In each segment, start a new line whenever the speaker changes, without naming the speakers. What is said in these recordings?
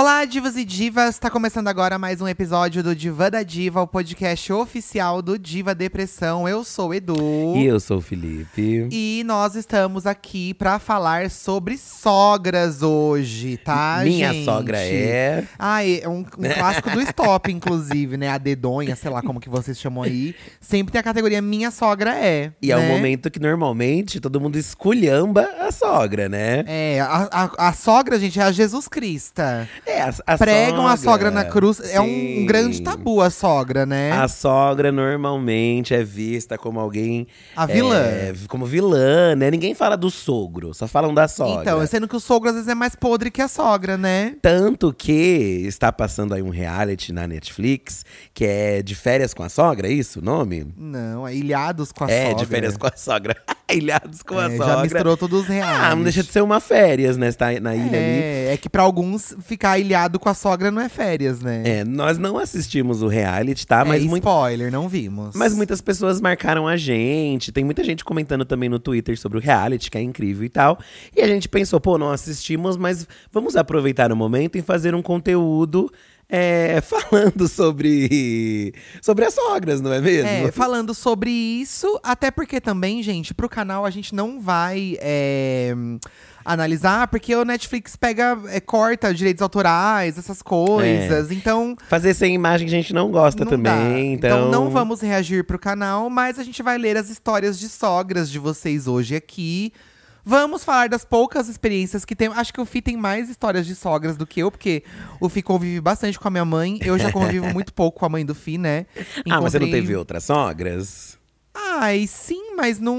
Olá, divas e divas! Está começando agora mais um episódio do Diva da Diva, o podcast oficial do Diva Depressão. Eu sou o Edu.
E eu sou o Felipe.
E nós estamos aqui para falar sobre sogras hoje, tá,
Minha
gente?
sogra é.
Ah, é um, um clássico do Stop, inclusive, né? A dedonha, sei lá como que vocês chamam aí. Sempre tem a categoria Minha Sogra É.
E é
né?
um momento que normalmente todo mundo esculhamba a sogra, né?
É, a, a, a sogra, gente, é a Jesus Crista.
É, a, a
Pregam a sogra na cruz. É um,
Sim.
grande tabu a sogra, né?
A sogra normalmente é vista como alguém.
A vilã.
é, como vilã, né? Ninguém fala do sogro, só falam da sogra.
Então, sendo que o sogro às vezes é mais podre que a sogra, né?
Tanto que está passando aí um reality na Netflix que é de férias com a sogra, é isso o nome?
Não, é ilhados com a
é,
sogra.
de férias com a sogra. Ilhados com a
É,
sogra.
já misturou todos os reais.
Ah, não deixa de ser uma férias, né? Você tá na ilha ali.
É, é que pra alguns ficar ilhado com a sogra não é férias, né?
É, nós não assistimos o reality, tá?
É,
Mas, muito,
spoiler, não vimos.
mas muitas pessoas marcaram a gente. Tem muita gente comentando também no Twitter sobre o reality, que é incrível e tal. E a gente pensou, pô, não assistimos, mas vamos aproveitar o momento e fazer um conteúdo é, falando sobre, sobre as sogras, não é mesmo?
É, falando sobre isso, até porque também, gente, pro canal a gente não vai é, analisar, porque o Netflix pega, é, corta direitos autorais, essas coisas. Então,
Fazer sem imagem a gente não gosta
não
também.
dá.
Então...
não vamos reagir pro canal, mas a gente vai ler as histórias de sogras de vocês hoje aqui. Vamos falar das poucas experiências que tem. Acho que o Fi tem mais histórias de sogras do que eu, porque o Fi convive bastante com a minha mãe. Eu já convivo muito pouco com a mãe do Fi, né?
Ah, mas você não
Encontrei-
teve outras sogras?
Ai, sim, mas não,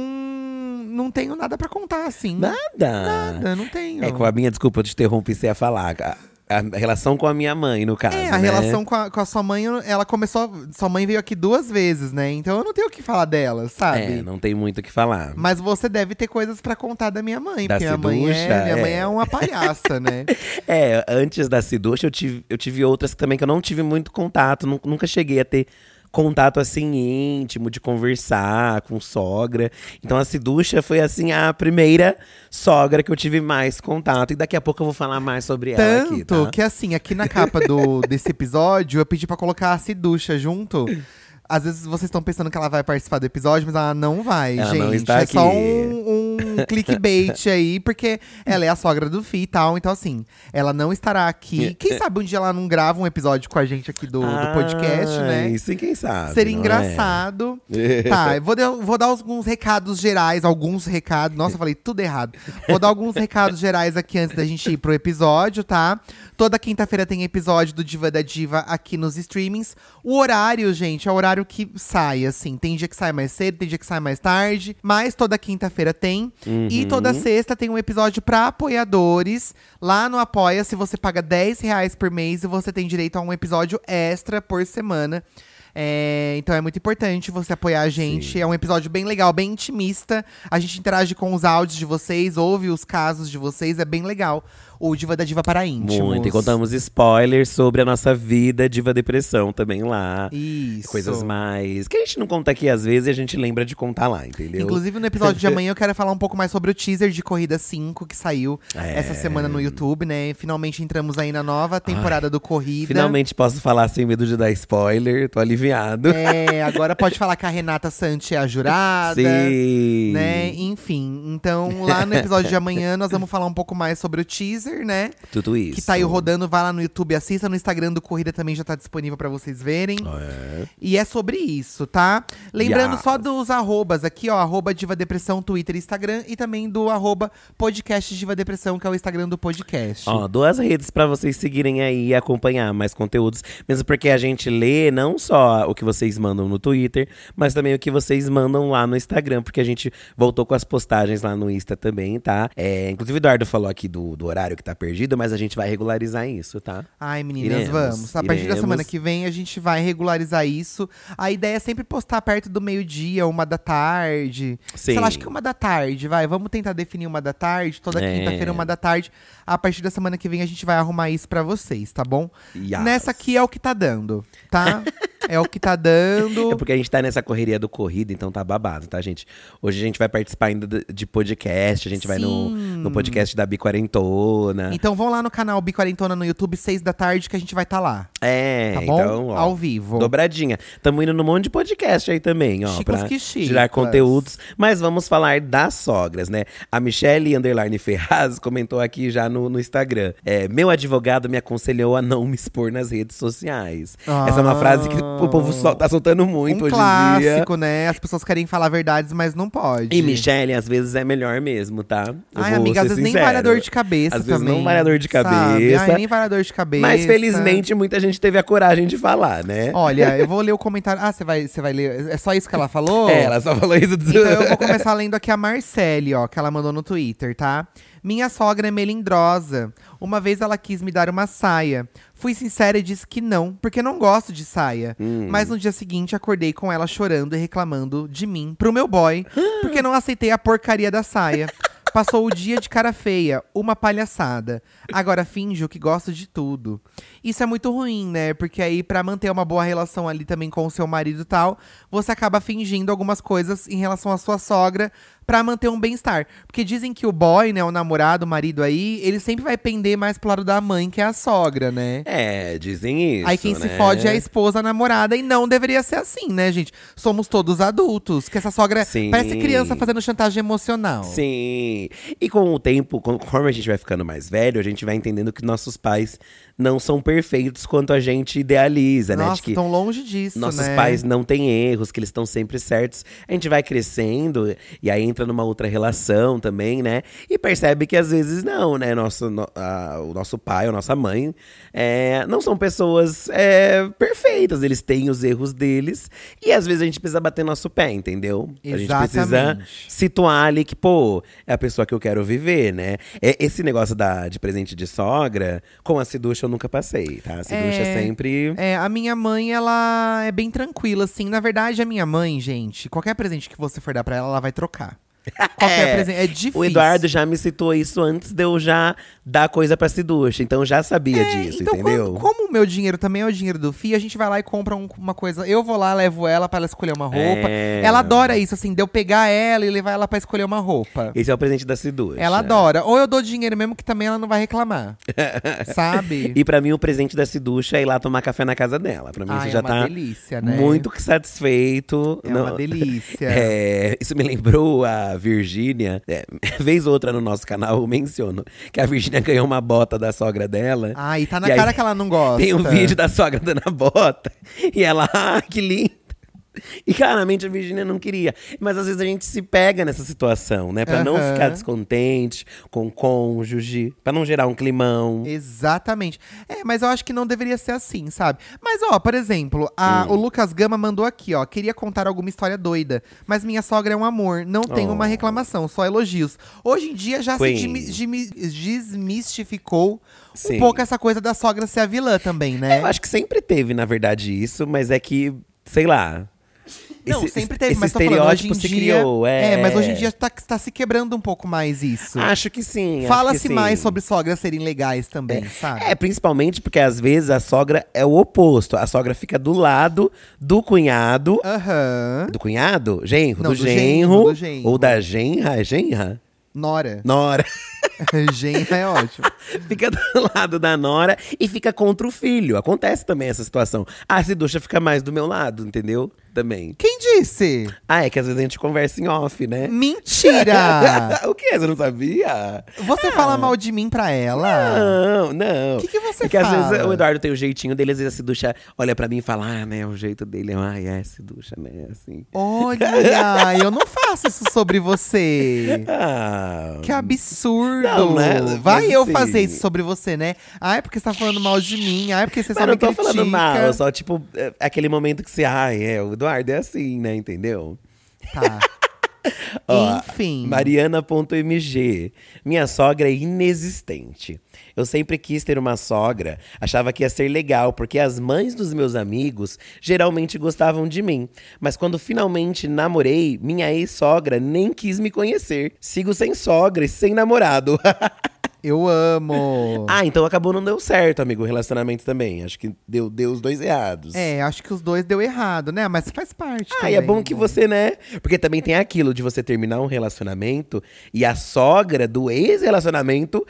não tenho nada pra contar, assim.
Nada.
Nada, não tenho.
É, com a minha desculpa, eu te interrompi, você ia falar. A, relação com a minha mãe, no caso.
É, a
né?
relação com a, com a sua mãe, ela começou. Sua mãe veio aqui duas vezes, né? Então eu não tenho o que falar dela, sabe?
É, não tem muito o que falar.
Mas você deve ter coisas pra contar da minha mãe,
Da
porque minha mãe, é, minha mãe
é.
é uma palhaça, né?
É, antes da Ciducha, eu tive, eu tive outras também que eu não tive muito contato. nu- Nunca cheguei a ter contato assim íntimo, de conversar com sogra. Então a Ciducha foi assim a primeira sogra que eu tive mais contato. E daqui a pouco eu vou falar mais sobre ela aqui,
Tanto
tá?
que assim, aqui na capa do, desse episódio, eu pedi pra colocar a Ciducha junto. Às vezes vocês estão pensando que ela vai participar do episódio, mas ela não vai,
Ela
gente.
não está
é só
aqui.
um, um clickbait aí, porque ela é a sogra do Fi e tal. Então, assim, ela não estará aqui. Quem sabe um dia ela não grava um episódio com a gente aqui do, do podcast, né?
Sim, quem sabe.
Seria
é?
engraçado. tá, eu vou, dar- vou dar alguns recados gerais, alguns recados. Nossa, eu falei tudo errado. Vou dar alguns recados gerais aqui antes da gente ir pro episódio, tá? Toda quinta-feira tem episódio do Diva da Diva aqui nos streamings. O horário, gente, é o horário que sai, assim. Tem dia que sai mais cedo, tem dia que sai mais tarde. Mas toda quinta-feira tem. E toda sexta tem um episódio pra apoiadores. Lá no Apoia, se você paga 10 reais por mês, você tem direito a um episódio extra por semana. É, então é muito importante você apoiar a gente. É um episódio bem legal, bem intimista. A gente interage com os áudios de vocês, ouve os casos de vocês, é bem legal. O Diva da Diva para íntimos.
Muito. E contamos spoilers sobre a nossa vida diva depressão também lá.
Isso.
Coisas mais. Que a gente não conta aqui às vezes e a gente lembra de contar lá, entendeu?
Inclusive, no episódio de amanhã, eu quero falar um pouco mais sobre o teaser de Corrida 5 que saiu
É.
essa semana no YouTube, né? Finalmente entramos aí na nova temporada do Corrida.
Finalmente posso falar sem medo de dar spoiler, tô aliviado.
É, agora pode falar que a Renata Santi é a jurada.
Sim.
né? Enfim, então lá no episódio de amanhã nós vamos falar um pouco mais sobre o teaser. Né?
Tudo isso.
Que tá aí rodando, vai lá no YouTube, assista no Instagram do Corrida também já tá disponível pra vocês verem.
É.
E é sobre isso, tá? Lembrando
Yes.
só dos arrobas aqui, ó, arroba Diva Depressão, Twitter e Instagram, e também do arroba podcast Diva Depressão, que é o Instagram do podcast.
Ó, duas redes pra vocês seguirem aí e acompanhar mais conteúdos. Mesmo porque a gente lê não só o que vocês mandam no Twitter, mas também o que vocês mandam lá no Instagram. Porque a gente voltou com as postagens lá no Insta também, tá? É, inclusive o Eduardo falou aqui do, do horário que tá perdido, mas a gente vai regularizar isso, tá?
Ai, meninas,
Iremos,
vamos. A partir da
iremos.
semana que vem a gente vai regularizar isso. A ideia é sempre postar perto do meio-dia, uma da tarde.
Sim.
Sei lá, acho que uma da tarde, vai. Vamos tentar definir uma da tarde. Toda
É.
quinta-feira, uma da tarde. A partir da semana que vem a gente vai arrumar isso pra vocês, tá bom?
Yes.
Nessa aqui é o que tá dando, tá? é o que tá dando.
É porque a gente tá nessa correria do corrida, então tá babado, tá, gente? Hoje a gente vai participar ainda de- podcast, a gente vai no, no podcast da Biquarentona.
Então vão lá no canal Biquarentona no YouTube, seis da tarde, que a gente vai estar lá.
É,
Tá bom?
então, ó,
Ao vivo.
Dobradinha. Tamo indo num monte de podcast aí também, ó.
Chicos
pra
que chicas.
gerar conteúdos. Mas vamos falar das sogras, né? A Michelle Underline Ferraz comentou aqui já no, no Instagram. É, meu advogado me aconselhou a não me expor nas redes sociais. Essa é uma frase que o povo sol- tá soltando muito
um
hoje em dia.
clássico, né? As pessoas querem falar verdades, mas não pode.
E Michelle, às vezes é melhor mesmo, tá? Eu
Ai, amiga, às vezes nem
sincero.
vai dar dor de cabeça
Às vezes
também.
não vai dor de cabeça.
Ai, nem vai dor de cabeça.
Mas felizmente muita gente teve a coragem de falar, né?
Olha, eu vou ler o comentário. Ah, você vai, você vai ler. É só isso que ela falou?
É, ela só falou isso do
Então eu vou começar lendo aqui a Marcele, ó, que ela mandou no Twitter, tá? Minha sogra é melindrosa. Uma vez ela quis me dar uma saia. Fui sincera e disse que não, porque não gosto de saia.
Hum.
Mas no dia seguinte acordei com ela chorando e reclamando de mim pro meu boy, porque não aceitei a porcaria da saia. Passou o dia de cara feia, uma palhaçada. Agora finjo que gosto de tudo. Isso é muito ruim, né? Porque aí, pra manter uma boa relação ali também com o seu marido e tal, você acaba fingindo algumas coisas em relação à sua sogra pra manter um bem-estar. Porque dizem que o boy, né, o namorado, o marido aí, ele sempre vai pender mais pro lado da mãe, que é a sogra, né?
É, dizem isso.
Aí quem se
né?
fode é a esposa, a namorada, e não deveria ser assim, né, gente? Somos todos adultos, que essa sogra
Sim.
parece criança fazendo chantagem emocional.
Sim. E com o tempo, conforme a gente vai ficando mais velho, a gente vai entendendo que nossos pais não são perfeitos quanto a gente idealiza, né?
Nossa,
De que
tão longe disso,
nossos
né?
pais não têm erros, que eles estão sempre certos. A gente vai crescendo e aí entra numa outra relação também, né? E percebe que às vezes não, né? Nosso, no- a- o nosso pai ou nossa mãe é, não são pessoas é, perfeitas. Eles têm os erros deles e às vezes a gente precisa bater nosso pé, entendeu? A gente precisa
Exatamente.
situar ali que, pô, é a pessoa que eu quero viver, né? É, esse negócio da, de presente de sogra, com a Ciducha eu nunca passei, tá? Ciducha
É,
sempre.
É, a minha mãe, ela é bem tranquila, assim. Na verdade, a minha mãe, gente, qualquer presente que você for dar pra ela, ela vai trocar. Qualquer presente. É difícil.
O Eduardo já me citou isso antes de eu já dar coisa pra Ciducha, então eu já sabia
É,
disso,
então,
entendeu?
Como, como o meu dinheiro também é o dinheiro do FI, a gente vai lá e compra um- uma coisa. Eu vou lá, levo ela pra ela escolher uma roupa.
É.
Ela adora isso, assim, de eu pegar ela e levar ela pra escolher uma roupa.
Esse é o presente da Ciducha.
Ela adora. Ou eu dou dinheiro mesmo, que também ela não vai reclamar. Sabe?
E pra mim, o presente da Ciducha é ir lá tomar café na casa dela. Pra mim,
Ai,
isso
é
já
uma
tá
delícia, né?
muito que satisfeito.
É uma delícia.
É, isso me lembrou a Virgínia. É, vez ou outra no nosso canal eu menciono que a Virgínia ganhou uma bota da sogra dela.
Ai, tá na
E
cara que ela não gosta.
Tem um vídeo da sogra dando a bota. E ela, ah, que lindo. E claramente a Virgínia não queria. Mas às vezes a gente se pega nessa situação, né? Pra não
Aham.
ficar descontente com o cônjuge, pra não gerar um climão.
Exatamente. É, mas eu acho que não deveria ser assim, sabe? Mas, ó, por exemplo, a-
Hum.
o Lucas Gama mandou aqui, ó. Queria contar alguma história doida, mas minha sogra é um amor. Não tem
Oh.
uma reclamação, só elogios. Hoje em dia já
Queen.
se dimi- dimi- desmistificou
Sim.
um pouco essa coisa da sogra ser a vilã também, né?
Eu acho que sempre teve, na verdade, isso, mas é que, sei lá.
Não,
esse-
sempre teve,
esse
mas falando,
estereótipo
em
se
dia,
criou. É,
mas hoje em dia tá, tá se quebrando um pouco mais isso.
Acho que sim.
Fala-se mais sobre sogras serem legais também, sabe?
É, principalmente porque às vezes a sogra é o oposto. A sogra fica do lado do cunhado.
Aham.
Do cunhado? Genro?
Não,
do,
do
genro,
genro, do genro.
Ou da genra? É Genra?
Nora.
Nora.
Genro é ótimo.
fica do lado da nora e fica contra o filho. Acontece também essa situação. A Siducha fica mais do meu lado, entendeu? Também.
Quem disse?
Ah, é que às vezes a gente conversa em off, né?
Mentira!
o quê? Você não sabia?
Você fala mal de mim pra ela?
Não, não.
O que, que você
é que às
fala?
vezes o Eduardo tem o jeitinho dele, às vezes a Siducha olha pra mim e fala, ah, né, o jeito dele. Ai, é, Siducha, né, assim.
Olha, eu não faço isso sobre você.
Ah,
Que absurdo!
Não, né?
Vai
Mas
eu
assim-
fazer isso sobre você, né? Ai, porque você tá falando mal de mim. Ai, porque você só
mas
me
não tô
critica.
falando mal, só tipo, é aquele momento que você, ai, é, o Eduardo é assim, né, entendeu?
Tá.
Ó,
Enfim.
Mariana.mg. Minha sogra é inexistente. Eu sempre quis ter uma sogra, achava que ia ser legal, porque as mães dos meus amigos geralmente gostavam de mim. Mas quando finalmente namorei, minha ex-sogra nem quis me conhecer. Sigo sem sogra e sem namorado.
Eu amo.
ah, então acabou não deu certo, amigo, o relacionamento também. Acho que deu, deu os dois errados.
É, acho que os dois deu errado, né? Mas faz parte.
Ah, e é
também.
bom que você, né? Porque também tem aquilo de você terminar um relacionamento e a sogra do ex-relacionamento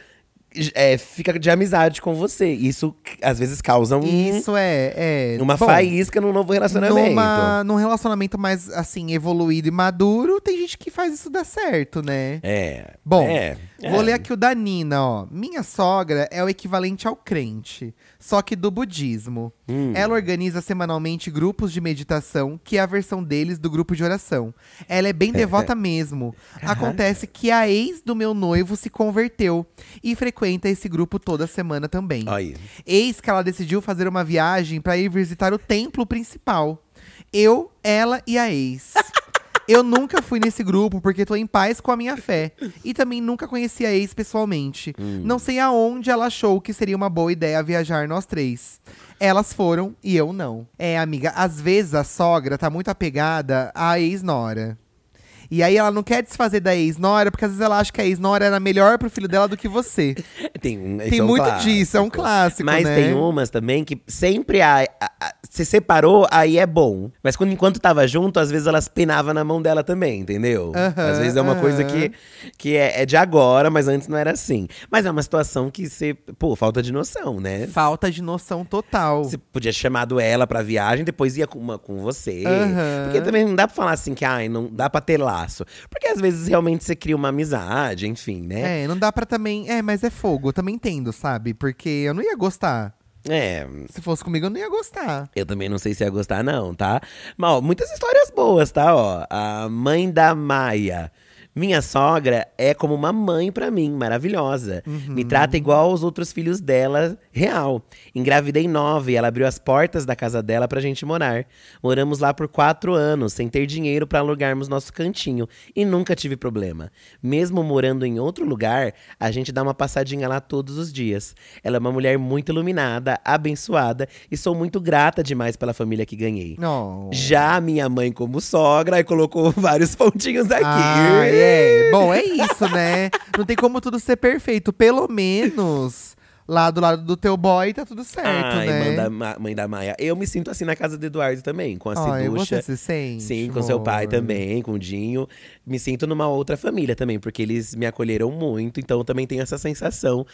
é, fica de amizade com você. Isso às vezes causa um,
Isso é. é
uma
bom,
faísca num novo relacionamento.
Numa, num relacionamento mais, assim, evoluído e maduro, tem gente que faz isso dar certo, né?
É.
Bom,
é,
Vou
é.
ler aqui o da Nina, ó. Minha sogra é o equivalente ao crente, só que do budismo.
Hum.
Ela organiza semanalmente grupos de meditação, que é a versão deles do grupo de oração. Ela é bem devota mesmo. Acontece que a ex do meu noivo se converteu e frequenta esse grupo toda semana também.
Aí.
Eis que ela decidiu fazer uma viagem para ir visitar o templo principal. Eu, ela e a ex. Eu nunca fui nesse grupo porque tô em paz com a minha fé. E também nunca conheci a ex pessoalmente. Não sei aonde ela achou que seria uma boa ideia viajar nós três. Elas foram e eu não. É, amiga, às vezes a sogra tá muito apegada à ex-nora. E aí ela não quer desfazer da ex-nora, porque às vezes ela acha que a ex-nora era melhor pro filho dela do que você.
Tem,
Tem
é um
muito
clássico.
disso, é um clássico,
Mas
né?
tem umas também que sempre a, a- a- se separou, aí é bom. Mas quando enquanto tava junto, às vezes elas penavam na mão dela também, entendeu? Às vezes é uma coisa que, que é, é de agora, mas antes não era assim. Mas é uma situação que você, pô, falta de noção, né?
Falta de noção total.
Você podia ter chamado ela pra viagem, depois ia com, uma, com você. Porque também não dá pra falar assim que, ai, não dá pra ter laço. Porque às vezes realmente você cria uma amizade, enfim, né?
É, não dá pra também. É, mas é fogo, eu também entendo, sabe? Porque eu não ia gostar.
É,
Se fosse comigo, eu não ia gostar.
Eu também não sei se ia gostar, não, tá? Mas, ó, muitas histórias boas, tá? Ó, a mãe da Maia. Minha sogra é como uma mãe pra mim, maravilhosa. Me trata igual aos outros filhos dela, real. Engravidei nove e ela abriu as portas da casa dela pra gente morar. Moramos lá por quatro anos, sem ter dinheiro pra alugarmos nosso cantinho. E nunca tive problema. Mesmo morando em outro lugar, a gente dá uma passadinha lá todos os dias. Ela é uma mulher muito iluminada, abençoada e sou muito grata demais pela família que ganhei.
Não.
Já a minha mãe, como sogra, colocou vários pontinhos aqui.
Ah, é. Bom, é isso, né? Não tem como tudo ser perfeito. Pelo menos lá do lado do teu boy tá tudo certo,
Ai,
né?
mãe da, mãe da Maia. Eu me sinto assim na casa do Eduardo também, com a
Ai,
Ciducha.
você se sente,
Sim, com seu pai
amor?
também, com o Dinho. Me sinto numa outra família também, porque eles me acolheram muito, então eu também tenho essa sensação.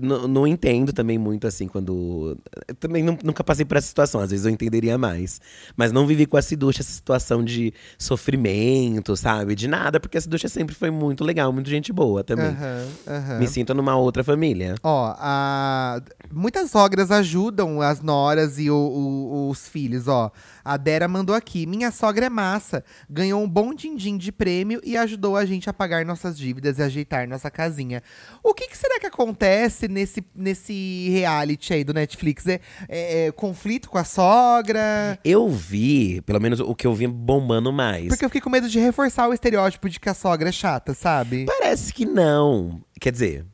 Não, não entendo também muito assim quando. eu também nu- nunca passei por essa situação, às vezes eu entenderia mais. Mas não vivi com a Ciducha essa situação de sofrimento, sabe? De nada, porque a Ciducha sempre foi muito legal, muito gente boa também.
Aham, aham.
Me sinto numa outra família.
Ó, a... muitas sogras ajudam as noras e o- o- os filhos, ó. A Dera mandou aqui. Minha sogra é massa. Ganhou um bom din-din de prêmio e ajudou a gente a pagar nossas dívidas e ajeitar nossa casinha. O que, que será que acontece nesse, nesse reality aí do Netflix? É, é- é conflito com a sogra?
Eu vi, pelo menos o que eu vi bombando mais.
Porque eu fiquei com medo de reforçar o estereótipo de que a sogra é chata, sabe?
Parece que não. Quer dizer,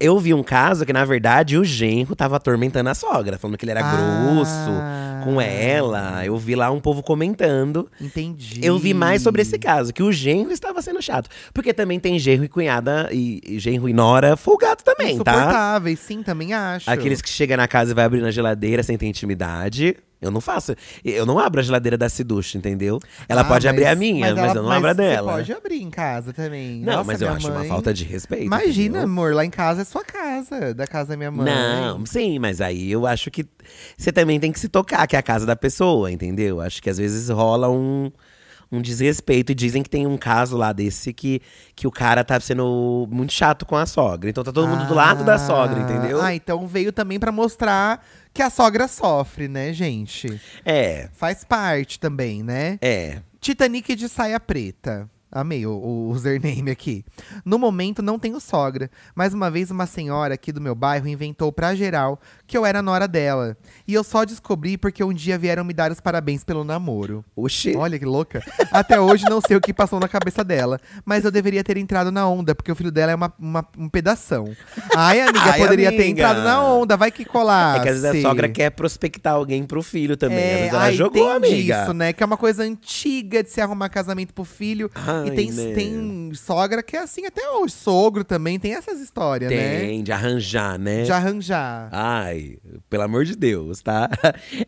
eu- vi um caso que, na verdade, o genro tava atormentando a sogra, falando que ele era
Ah.
grosso com ela. Eu vi lá um povo comentando.
Entendi.
Eu vi mais sobre esse caso, que o genro estava sendo chato. Porque também tem genro e cunhada, e, e genro e nora folgado também, tá?
Insuportáveis, sim, também acho.
Aqueles que chegam na casa e vai abrir na geladeira sem ter intimidade. Eu não faço. Eu não abro a geladeira da Ciducha, entendeu? Ela
Ah,
pode abrir a
mas-
minha, mas,
ela-
eu não abro a dela.
Você pode abrir em casa também.
Não,
Nossa,
mas eu
minha
acho uma
mãe-
falta de respeito.
Imagina,
entendeu?
amor, lá em casa é sua casa, da casa da minha mãe.
Não, sim, mas aí eu acho que você também tem que se tocar, que é a casa da pessoa, entendeu? Acho que às vezes rola um, um desrespeito. E dizem que tem um caso lá desse que, que o cara tá sendo muito chato com a sogra. Então tá todo mundo do lado da sogra, entendeu?
Ah, então veio também pra mostrar que a sogra sofre, né, gente?
É,
Faz parte também, né?
é.
Titanic de saia preta. Amei o, o username aqui. No momento não tenho sogra, mas uma vez uma senhora aqui do meu bairro inventou pra geral que eu era nora dela. E eu só descobri porque um dia vieram me dar os parabéns pelo namoro.
Oxi.
Olha que louca. Até hoje não sei o que passou na cabeça dela, mas eu deveria ter entrado na onda, porque o filho dela é uma, uma- um pedação. Ai, amiga,
Ai,
poderia ter
amiga.
entrado na onda, vai que colar.
É que às vezes a sogra quer prospectar alguém pro filho também. às vezes ela
ai,
jogou,
tem
amiga.
disso, né? Que é uma coisa antiga de se arrumar casamento pro filho.
Ai,
e tem,
né?
tem sogra que é assim até hoje. Sogro também tem essas histórias, né?
Tem, de arranjar, né?
De arranjar.
Ai, pelo amor de Deus, tá?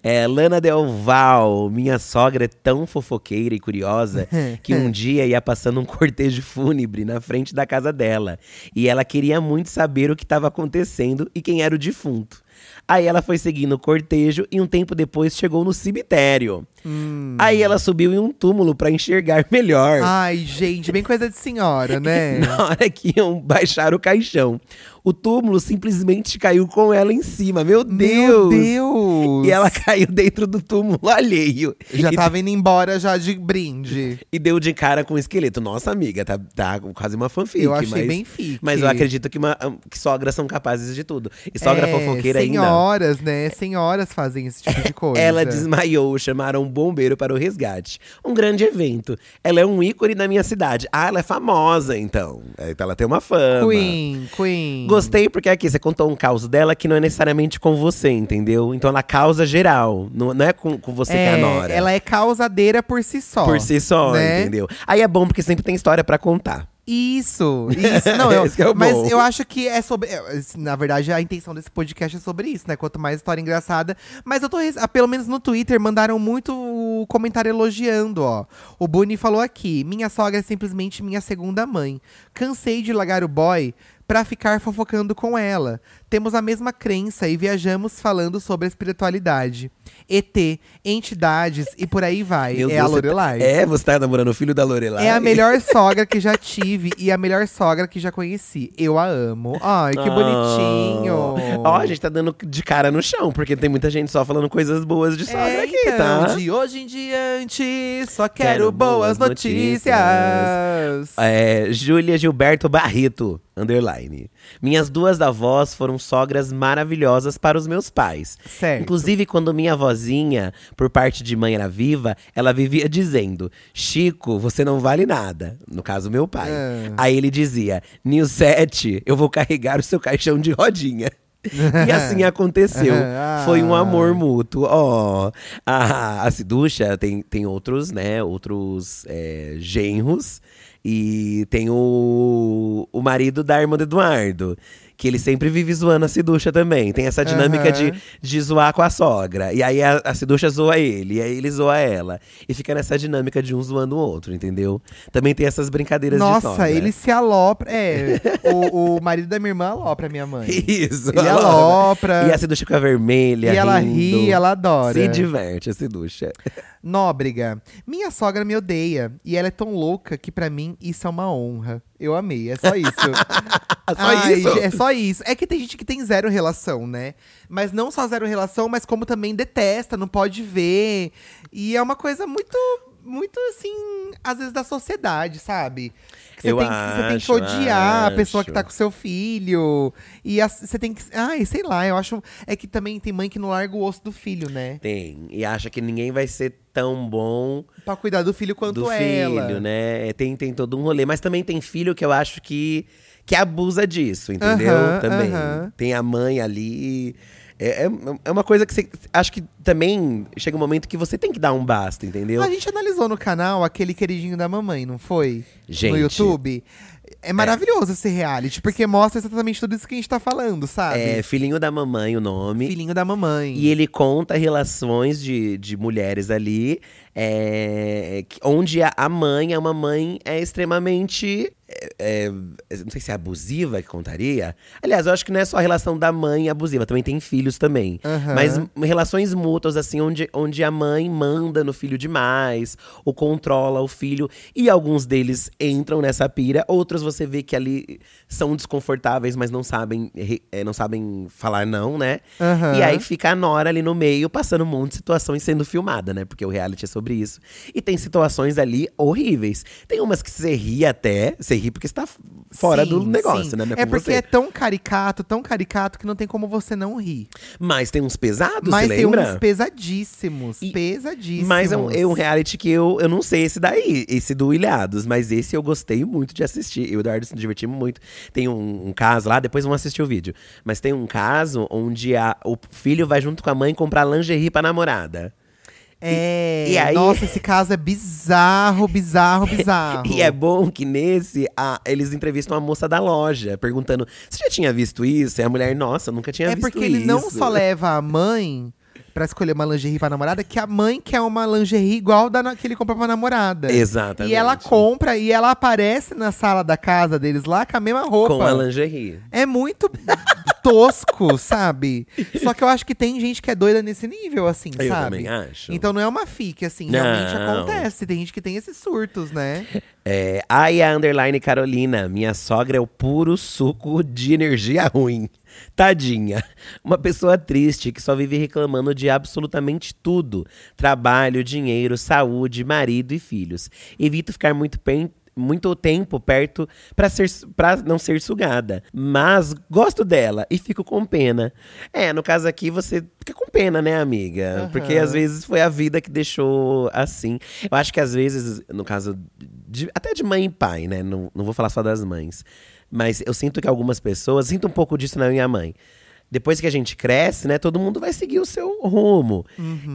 É, Lana Del Val, minha sogra é tão fofoqueira e curiosa que um dia ia passando um cortejo fúnebre na frente da casa dela. E ela queria muito saber o que estava acontecendo e quem era o defunto. Aí ela foi seguindo o cortejo e um tempo depois chegou no cemitério.
Hum.
Aí ela subiu em um túmulo pra enxergar melhor.
Ai, gente, bem coisa de senhora, né?
Na hora que iam baixar o caixão, o túmulo simplesmente caiu com ela em cima. Meu
Meu
Deus!
Deus!
E ela caiu dentro do túmulo alheio.
já
e,
tava indo embora já de brinde.
e deu de cara com o esqueleto. Nossa, amiga, tá, tá quase uma fanfic.
Eu achei
mas,
bem fique.
Mas eu acredito que, uma- que sogras são capazes de tudo. E sogra
É,
fofoqueira ainda.
Senhoras, né? Senhoras fazem esse tipo de coisa.
Ela desmaiou, chamaram um bombeiro para o resgate. Um grande evento. Ela é um ícone da minha cidade. Ah, ela é famosa, então. É, Então ela tem uma fama.
Queen, Queen.
Gostei porque aqui você contou um caos dela que não é necessariamente com você, entendeu? Então ela causa geral. Não, não é com, com você que é a Nora.
Ela é causadeira por si só.
Por si só,
né?
entendeu? Aí é bom porque sempre tem história pra contar.
Isso, isso. Não, eu,
é o
mas
bom.
eu acho que é sobre. é, Na verdade, a intenção desse podcast é sobre isso, né? Quanto mais história engraçada. Mas eu tô. Pelo menos no Twitter, mandaram muito comentário elogiando, ó. O Buni falou aqui: Minha sogra é simplesmente minha segunda mãe. Cansei de largar o boy pra ficar fofocando com ela. Temos a mesma crença e viajamos falando sobre a espiritualidade. ET, entidades e por aí vai.
Meu
é
Deus,
a
tá-
Lorelai.
É, você tá namorando o filho da Lorelai?
É a melhor sogra que já tive e a melhor sogra que já conheci. Eu a amo. Ai, que
Ah.
bonitinho.
Ó, a gente tá dando de cara no chão, porque tem muita gente só falando coisas boas de sogra
É,
aqui,
então,
tá?
De hoje em diante, só quero,
Quero
boas
boas
notícias.
É, Júlia Gilberto Barreto, underline. Minhas duas avós foram sogras maravilhosas para os meus pais.
Certo.
Inclusive, quando minha avózinha, por parte de mãe, era viva, ela vivia dizendo: Chico, você não vale nada. No caso, meu pai.
Ah.
Aí ele dizia: Nilsete, eu vou carregar o seu caixão de rodinha. E assim aconteceu.
Ah.
Foi um amor mútuo. Ó, a, a Ciducha tem, tem outros, né? Outros é, genros. E tem o, o marido da irmã do Eduardo. Que ele sempre vive zoando a Ciducha também. Tem essa dinâmica
Aham.
de, de zoar com a sogra. E aí a, a Ciducha zoa ele, e aí ele zoa ela. E fica nessa dinâmica de um zoando o outro, entendeu? Também tem essas brincadeiras de
Nossa,
sogra.
ele se alopra. É, o, o marido da minha irmã alopra minha mãe.
Isso.
Ele alopra.
E a Ciducha fica vermelha.
E ela
rindo.
ri, ela adora.
Se diverte, a Ciducha.
Nóbrega. Minha sogra me odeia. E ela é tão louca que pra mim isso é uma honra. Eu amei, é só isso.
Só
Ai,
isso?
É só isso. É que tem gente que tem zero relação, né? Mas não só zero relação, mas como também detesta, não pode ver. E é uma coisa muito, muito assim, às vezes da sociedade, sabe? Que Você
Eu
tem, que- você tem que
acho,
odiar a pessoa que tá
acho.
com seu filho. E as- você tem que. Ai, sei lá, eu acho. É que também tem mãe que não larga o osso do filho, né?
Tem. E acha que ninguém vai ser tão bom
Pra cuidar do filho quanto
do
ela.
filho, né? Tem, tem todo um rolê. Mas também tem filho que eu acho que, que abusa disso, entendeu? Também. Tem a mãe ali. É, é, é uma coisa que você. Acho que também chega um momento que você tem que dar um basta, entendeu?
A gente analisou no canal aquele queridinho da mamãe, não foi?
Gente.
No YouTube. é maravilhoso esse reality, porque mostra exatamente tudo isso que a gente tá falando, sabe?
É Filhinho da Mamãe o nome.
Filhinho da mamãe.
E ele conta relações de, de mulheres ali, é, onde a, mãe, a mamãe é extremamente. é, é, não sei se é abusiva que contaria. Aliás, eu acho que não é só a relação da mãe abusiva, também tem filhos também.
Aham.
Mas relações mútuas, assim, onde, onde a mãe manda no filho demais, ou controla o filho. E alguns deles entram nessa pira, outros você vê que ali são desconfortáveis, mas não sabem, é, não sabem falar não, né?
Aham.
E aí fica a Nora ali no meio, passando um monte de situações sendo filmada, né? Porque o reality é sobre isso. E tem situações ali horríveis. Tem umas que você ri até, você ri porque você tá f- fora
Sim,
do negócio,
sim.
né?
É porque
você.
é tão caricato, tão caricato, que não tem como você não rir.
Mas tem uns pesados,
Mas tem
lembra?
uns pesadíssimos,
E-
pesadíssimos.
Mas é um, é um reality que eu, eu não sei esse daí, esse do Ilhados, mas esse eu gostei muito de assistir. Eu e o Eduardo se divertimos muito. Tem um, um caso lá, depois vão assistir o vídeo. Mas tem um caso onde a, o filho vai junto com a mãe comprar lingerie pra namorada.
É,
E- e aí-
nossa, esse caso é bizarro, bizarro, bizarro.
E é bom que nesse, a- eles entrevistam a moça da loja, perguntando: Você já tinha visto isso? E a mulher, nossa, nunca tinha
É
visto
porque
isso.
ele não só leva a mãe pra escolher uma lingerie pra namorada, que a mãe quer uma lingerie igual da na- que ele compra pra namorada.
Exatamente.
E ela compra e ela aparece na sala da casa deles lá com a mesma roupa.
Com a lingerie.
É muito tosco, sabe? Só que eu acho que tem gente que é doida nesse nível, assim,
Eu
sabe?
também acho.
Então não é uma fique, assim, realmente
Não.
acontece. Tem gente que tem esses surtos, né?
É, ai, a underline Carolina, minha sogra é o puro suco de energia ruim. Tadinha. Uma pessoa triste que só vive reclamando de absolutamente tudo: trabalho, dinheiro, saúde, marido e filhos. Evito ficar muito muito tempo perto ser para não ser sugada, mas gosto dela e fico com pena. É, no caso aqui você fica com pena, né, amiga? Porque às vezes foi a vida que deixou assim. Eu acho que às vezes, no caso de- até de mãe e pai, né? Não, não vou falar só das mães. Mas eu sinto que algumas pessoas, sinto um pouco disso na minha mãe. Depois que a gente cresce, né? Todo mundo vai seguir o seu rumo.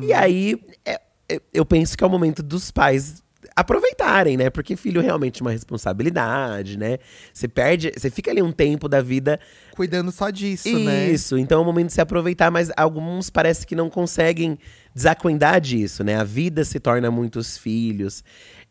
E aí, é- é- eu penso que é o momento dos pais aproveitarem, né? Porque filho realmente é uma responsabilidade, né? Você perde, você fica ali um tempo da vida
Cuidando só disso, né?
isso, então é o momento de se aproveitar, mas alguns parece que não conseguem desacuendar disso, né? A vida se torna muitos filhos.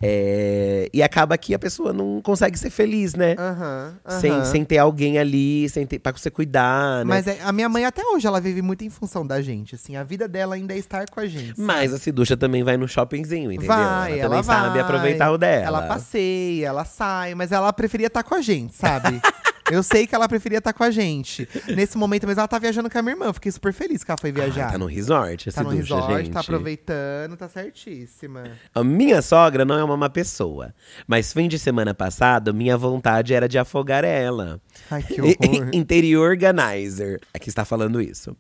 É, e acaba que a pessoa não consegue ser feliz, né?
Aham,
Sem,
aham.
sem ter alguém ali, sem ter, pra você cuidar, né?
Mas é- a minha mãe até hoje ela vive muito em função da gente, assim, a vida dela ainda é estar com a gente.
Mas a Ciducha também vai no shoppingzinho, entendeu?
Vai,
ela
ela,
também
vai.
sabe aproveitar o dela.
Ela passeia, ela sai, mas ela preferia estar com a gente, sabe? Eu sei que ela preferia estar com a gente. Nesse momento mesmo, ela tá viajando com a minha irmã. Fiquei super feliz que ela foi viajar.
Ah, tá no resort, a
Tá no
Ciducha,
resort,
gente.
tá aproveitando, tá certíssima.
A minha sogra não é uma má pessoa. Mas fim de semana passado, minha vontade era de afogar ela.
Ai, que horror.
Interior Organizer. Aqui está falando isso.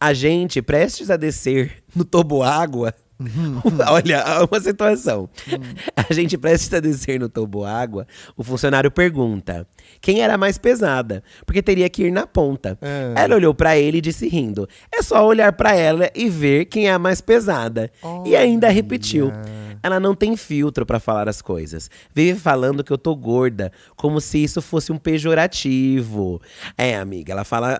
A gente, prestes a descer no toboágua. Olha, uma situação. A gente prestes a descer no toboágua, o funcionário pergunta: quem era a mais pesada? Porque teria que ir na ponta.
Ah.
Ela olhou pra ele e disse rindo: é só olhar pra ela e ver quem é a mais pesada. E ainda repetiu: ela não tem filtro pra falar as coisas. Vive falando que eu tô gorda, como se isso fosse um pejorativo. É, amiga, ela fala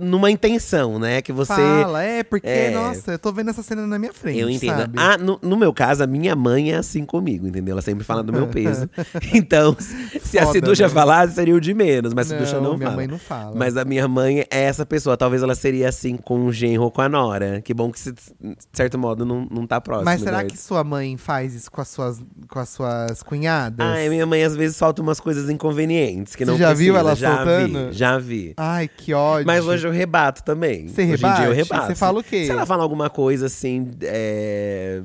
numa intenção, né? Que você.
Fala, é, porque,
É.
nossa, eu tô vendo essa cena na minha frente.
Eu entendo.
Sabe?
Ah, no, no meu caso, a minha mãe é assim comigo, entendeu? Ela sempre fala do meu peso. então, se a
Foda,
Ciducha
né?
falasse, seria o de menos. Mas a Ciducha
Não, minha
fala.
mãe não fala.
Mas a minha mãe é essa pessoa. Talvez ela seria assim com o genro ou com a nora. Que bom que, se- de certo modo, não, não tá próximo.
Mas será
né?
que sua mãe faz isso com as suas, com as suas cunhadas?
Ah, minha mãe às vezes solta umas coisas inconvenientes que
Você
não
já viu
precisa.
ela
já
soltando?
Vi, já vi.
Ai, que ódio.
Mas hoje eu rebato também.
Você
hoje em dia eu
rebate?
rebato.
Você fala o quê?
Se ela fala alguma coisa assim. É...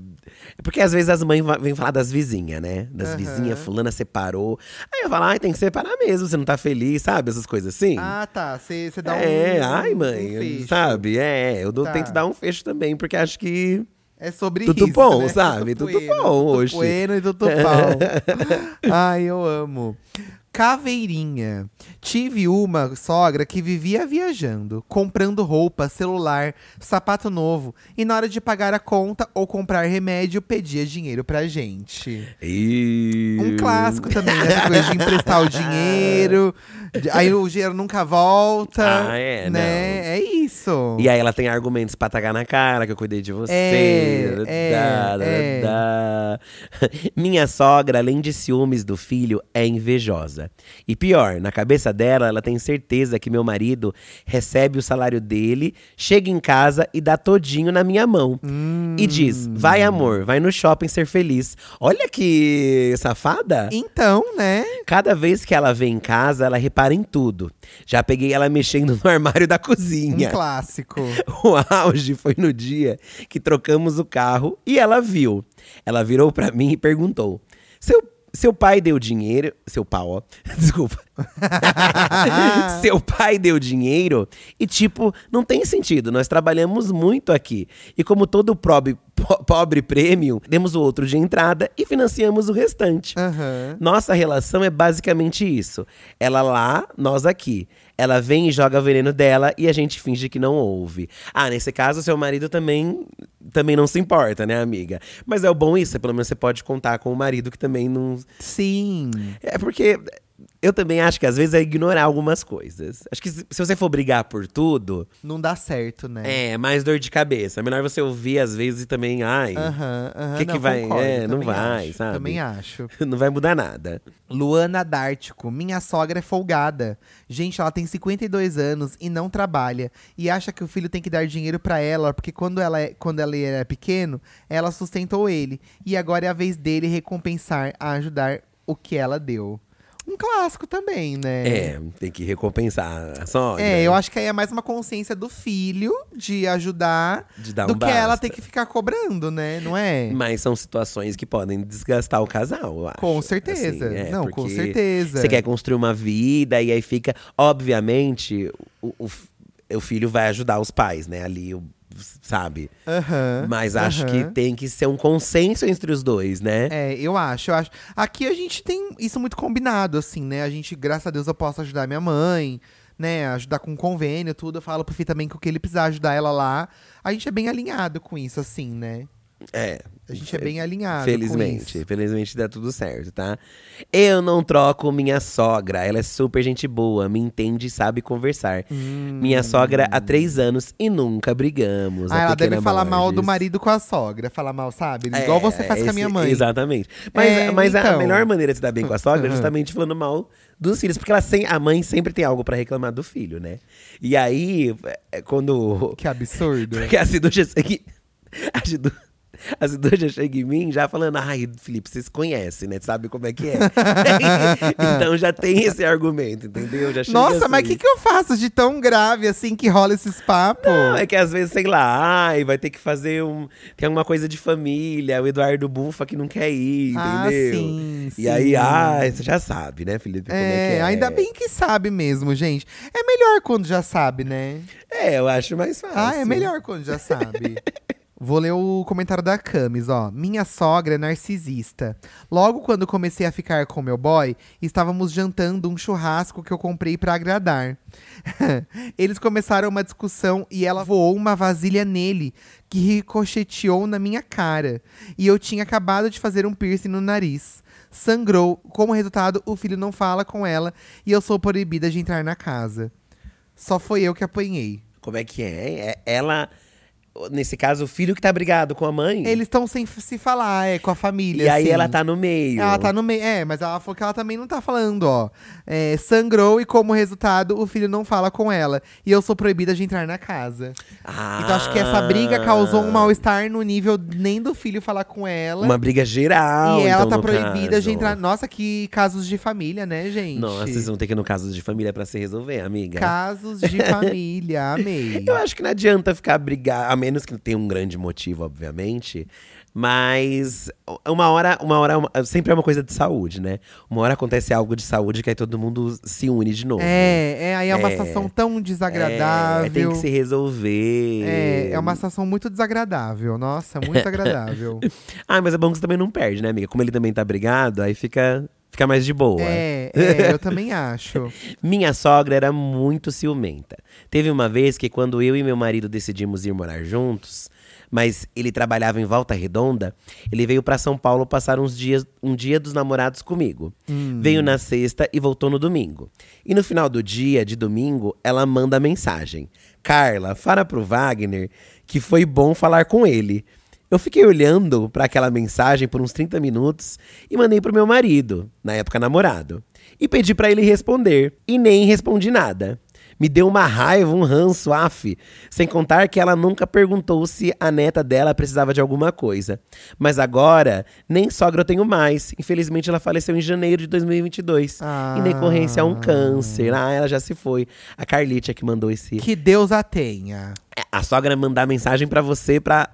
Porque às vezes as mães vêm falar das vizinhas, né? Das
Aham.
vizinhas, fulana separou. Aí eu falo, ai, tem que separar mesmo, você não tá feliz, sabe? Essas coisas assim.
Ah, tá. Você dá um.
é, ai,
um
mãe,
fecho.
sabe? É, eu
Tá.
tento dar um fecho também, porque acho que.
É sobre
Tudo
isso,
bom,
né?
sabe? Tudo
bueno,
bom,
tudo
oxe.
bueno e tudo pau. Ai, eu amo. Caveirinha. Tive uma sogra que vivia viajando, comprando roupa, celular, sapato novo. E na hora de pagar a conta ou comprar remédio, pedia dinheiro pra gente.
E...
Um clássico também, né? Essa coisa de emprestar o dinheiro. Aí o dinheiro nunca volta.
Ah, é,
né?
não.
É isso.
E aí ela tem argumentos pra tagar na cara, que eu cuidei de você.
É, é,
dá,
é.
dá. Minha sogra, além de ciúmes do filho, é invejosa. E pior, na cabeça dela, ela tem certeza que meu marido recebe o salário dele, chega em casa e dá todinho na minha mão. E diz: vai amor, vai no shopping ser feliz. Olha que safada!
Então, né?
Cada vez que ela vem em casa, ela repara em tudo. Já peguei ela mexendo no armário da
Um
cozinha.
clássico.
O auge foi no dia que trocamos o carro e ela viu. Ela virou pra mim e perguntou: Seu, seu pai deu dinheiro. Seu pau, ó. Desculpa. seu pai deu dinheiro e, tipo, não tem sentido. Nós trabalhamos muito aqui. E como todo pobre, po- pobre prêmio, demos o outro de entrada e financiamos o restante.
Aham.
Nossa relação é basicamente isso. Ela lá, nós aqui. Ela vem e joga o veneno dela e a gente finge que não ouve. Ah, nesse caso, seu marido também também não se importa, né, amiga? Mas é o bom isso, pelo menos você pode contar com o marido que também não.
Sim.
É porque eu também acho que às vezes é ignorar algumas coisas. Acho que se você for brigar por tudo,
Não dá certo, né?
é mais dor de cabeça. É melhor você ouvir às vezes e também, ai,
Aham, aham.
Que que
não,
vai-
concordo,
é, não vai,
acho,
sabe?
Também acho.
não vai mudar nada.
Luana Dártico, minha sogra é folgada. Gente, ela tem 52 anos e não trabalha. E acha que o filho tem que dar dinheiro pra ela, porque quando, ela é, quando ela era pequeno, ela sustentou ele. E agora é a vez dele recompensar, a ajudar o que ela deu. Um clássico também, né?
É, tem que recompensar a sogra.
É, eu acho que aí é mais uma consciência do filho de ajudar
De dar
do
um
que ela
basta.
ter que ficar cobrando, né? Não é?
Mas são situações que podem desgastar o casal, eu acho.
Com certeza.
Assim, é,
Não, com certeza.
Você quer construir uma vida e aí fica. Obviamente, o, o, o filho vai ajudar os pais, né? Ali, o- sabe?
Aham,
Mas acho
aham.
que tem que ser um consenso entre os dois, né?
É, eu acho, eu acho. Aqui a gente tem isso muito combinado, assim, né? A gente, graças a Deus, eu posso ajudar minha mãe, né? Ajudar com convênio, tudo. Eu falo pro Fih também que o que ele precisar ajudar ela lá. A gente é bem alinhado com isso, assim, né?
É.
A gente é bem alinhado.
Felizmente, felizmente dá tudo certo, tá? Eu não troco minha sogra, ela é super gente boa, me entende e sabe conversar. Minha sogra há três anos e nunca brigamos. a
Ah, ela deve falar mal do marido com a sogra. Falar mal, sabe? Igual
É,
você faz com a minha
esse-
mãe.
Exatamente. Mas,
É,
mas a
então.
melhor maneira de se dar bem com a sogra é justamente falando mal dos filhos. Porque ela sem, a mãe sempre tem algo pra reclamar do filho, né? E aí, é, quando.
Que absurdo.
Porque a chega. A a Sidu já chega em mim já falando, ai, Felipe, vocês conhecem, né? Sabe como é que é? então já tem esse argumento, entendeu? Já
Nossa, mas o
assim.
que, que eu faço de tão grave assim que rola esses papos?
Não, é que às vezes, sei lá, ai, vai ter que fazer um. Tem alguma coisa de família, o Eduardo Bufa que não quer ir,
Ah,
entendeu?
sim,
E aí, ah, você já sabe, né, Felipe? Como é, que é.
ainda bem que sabe mesmo, gente. É melhor quando já sabe, né?
É, eu acho mais fácil.
Ah, é melhor quando já sabe. Vou ler o comentário da Camis, ó. Minha sogra é narcisista. Logo quando comecei a ficar com meu boy, estávamos jantando um churrasco que eu comprei pra agradar. Eles começaram uma discussão e ela voou uma vasilha nele, que ricocheteou na minha cara. E eu tinha acabado de fazer um piercing no nariz. Sangrou. Como resultado, o filho não fala com ela e eu sou proibida de entrar na casa. Só foi eu que apanhei.
Como é que é? É- Ela. Nesse caso, o filho que tá brigado com a mãe.
Eles estão sem f- se falar, é, com a família.
E aí
assim.
ela tá no meio.
Ela tá no meio. É, mas ela falou que ela também não tá falando, ó. É, sangrou e, como resultado, o filho não fala com ela. E eu sou proibida de entrar na casa.
Ah,
Então acho que essa briga causou um mal-estar no nível nem do filho falar com ela.
Uma briga geral.
e ela
então,
tá proibida
caso.
de entrar. Nossa, que casos de família, né, gente?
Nossa, vocês vão ter que ir no caso de família pra se resolver, amiga.
Casos de família, amei.
Eu acho que não adianta ficar brigar, menos que tenha um grande motivo, obviamente. Mas uma hora, uma hora, sempre é uma coisa de saúde, né? Uma hora acontece algo de saúde que aí todo mundo se une de novo.
É, é, aí é uma
É.
situação tão
É,
desagradável.
tem que se resolver.
É, é uma situação muito desagradável. Nossa, muito agradável.
Ah, mas é bom que você também não perde, né, amiga? Como ele também tá brigado, aí fica, Fica mais de boa.
É, é, eu também acho.
Minha sogra era muito ciumenta. Teve uma vez que, quando eu e meu marido decidimos ir morar juntos, mas ele trabalhava em Volta Redonda, ele veio para São Paulo passar uns dias, um dia dos namorados comigo.
Hum.
Veio na sexta e voltou no domingo. E no final do dia, de domingo, ela manda mensagem: Carla, fala pro Wagner que foi bom falar com ele. Eu fiquei olhando para aquela mensagem por uns 30 minutos e mandei pro meu marido, na época namorado, e pedi para ele responder. E nem respondi nada. Me deu uma raiva, um ranço, af. Sem contar que ela nunca perguntou se a neta dela precisava de alguma coisa. Mas agora, nem sogra eu tenho mais. Infelizmente, ela faleceu em janeiro de 2022.
Ah.
Em decorrência a um câncer. Ah, ela já se foi. A Carlitia que mandou esse.
Que Deus a tenha.
A sogra mandar mensagem pra você pra,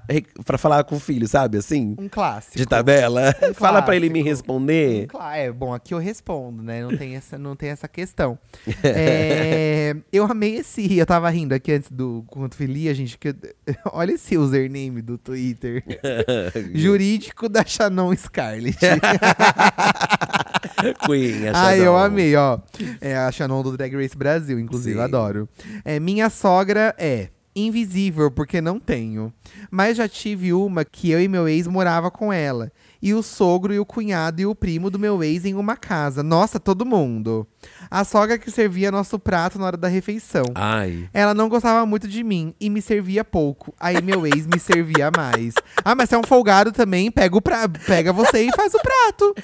falar com o filho, sabe? Assim?
Um clássico.
De tabela. Fala pra ele me responder.
Claro, é bom, aqui eu respondo, né? Não tem essa, não tem essa questão. É, eu amei esse. Eu tava rindo aqui antes do quanto filia, gente. Que, olha esse username do Twitter. Jurídico da Shannon Scarlett.
Queen, a
Ah, eu amei, ó. É a Shannon do Drag Race Brasil, inclusive,
Sim.
adoro. É, minha sogra é invisível, porque não tenho. Mas já tive uma que eu e meu ex morava com ela. E o sogro e o cunhado e o primo do meu ex em uma casa. Nossa, todo mundo. A sogra que servia nosso prato na hora da refeição.
Ai.
Ela não gostava muito de mim e me servia pouco. Aí meu ex me servia mais. Ah, mas você é um folgado também, pega, o pra... pega você e faz o prato.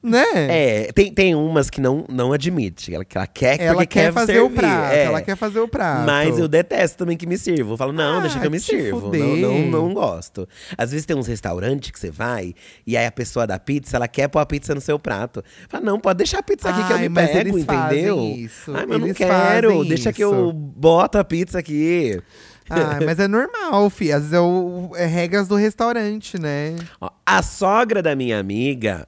Né?
É, tem, tem umas que não, não admite. Ela, que ela quer
Ela
porque
quer fazer o
servir,
prato,
é.
ela quer fazer o prato.
Mas eu detesto também que me sirvam. Eu falo, não,
Ah,
deixa que eu me sirvo. Não, não, não gosto. Às vezes tem uns restaurantes que você vai e aí a pessoa da pizza, ela quer pôr a pizza no seu prato. Fala, não, pode deixar a pizza aqui que eu
Ai,
me
mas
pego,
eles fazem
entendeu?
isso,
Ai, mas eu não quero.
fazem
Deixa que
isso.
eu boto a pizza aqui.
Ah, mas é normal, fi. Às vezes é, o- é regras do restaurante, né?
Ó, a sogra da minha amiga,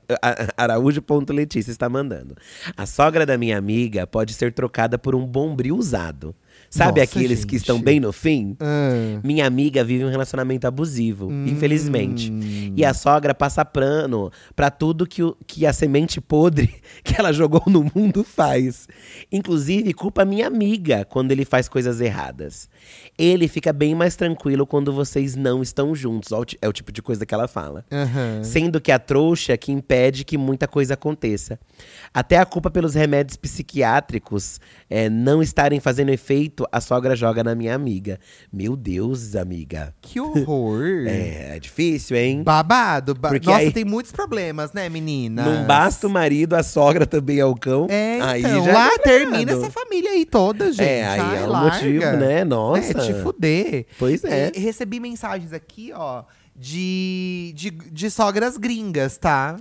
Araújo.letícia está mandando. A sogra da minha amiga pode ser trocada por um bombril usado. Sabe
Nossa,
aqueles que
gente.
estão bem no fim?
Ah.
Minha amiga vive um relacionamento abusivo,
Hum.
infelizmente. E a sogra passa prano pra tudo que, o- que a semente podre que ela jogou no mundo faz. Inclusive, culpa minha amiga quando ele faz coisas erradas. Ele fica bem mais tranquilo quando vocês não estão juntos. É o tipo de coisa que ela fala.
Aham.
Sendo que a trouxa que impede que muita coisa aconteça. Até a culpa pelos remédios psiquiátricos é, não estarem fazendo efeito, a sogra joga na minha amiga. Meu Deus, amiga.
Que horror.
É, é difícil, hein?
Babado. ba-
Porque
Nossa,
aí-
tem muitos problemas, né, menina?
Não basta o marido, a sogra também é o cão.
É,
aí
então,
já é
lá
complicado.
termina essa família aí toda, gente.
É, aí
Ai,
é um
larga.
motivo, né? Nossa.
É, te fuder.
Pois é.
E recebi mensagens aqui, ó, de, de, de sogras gringas, tá?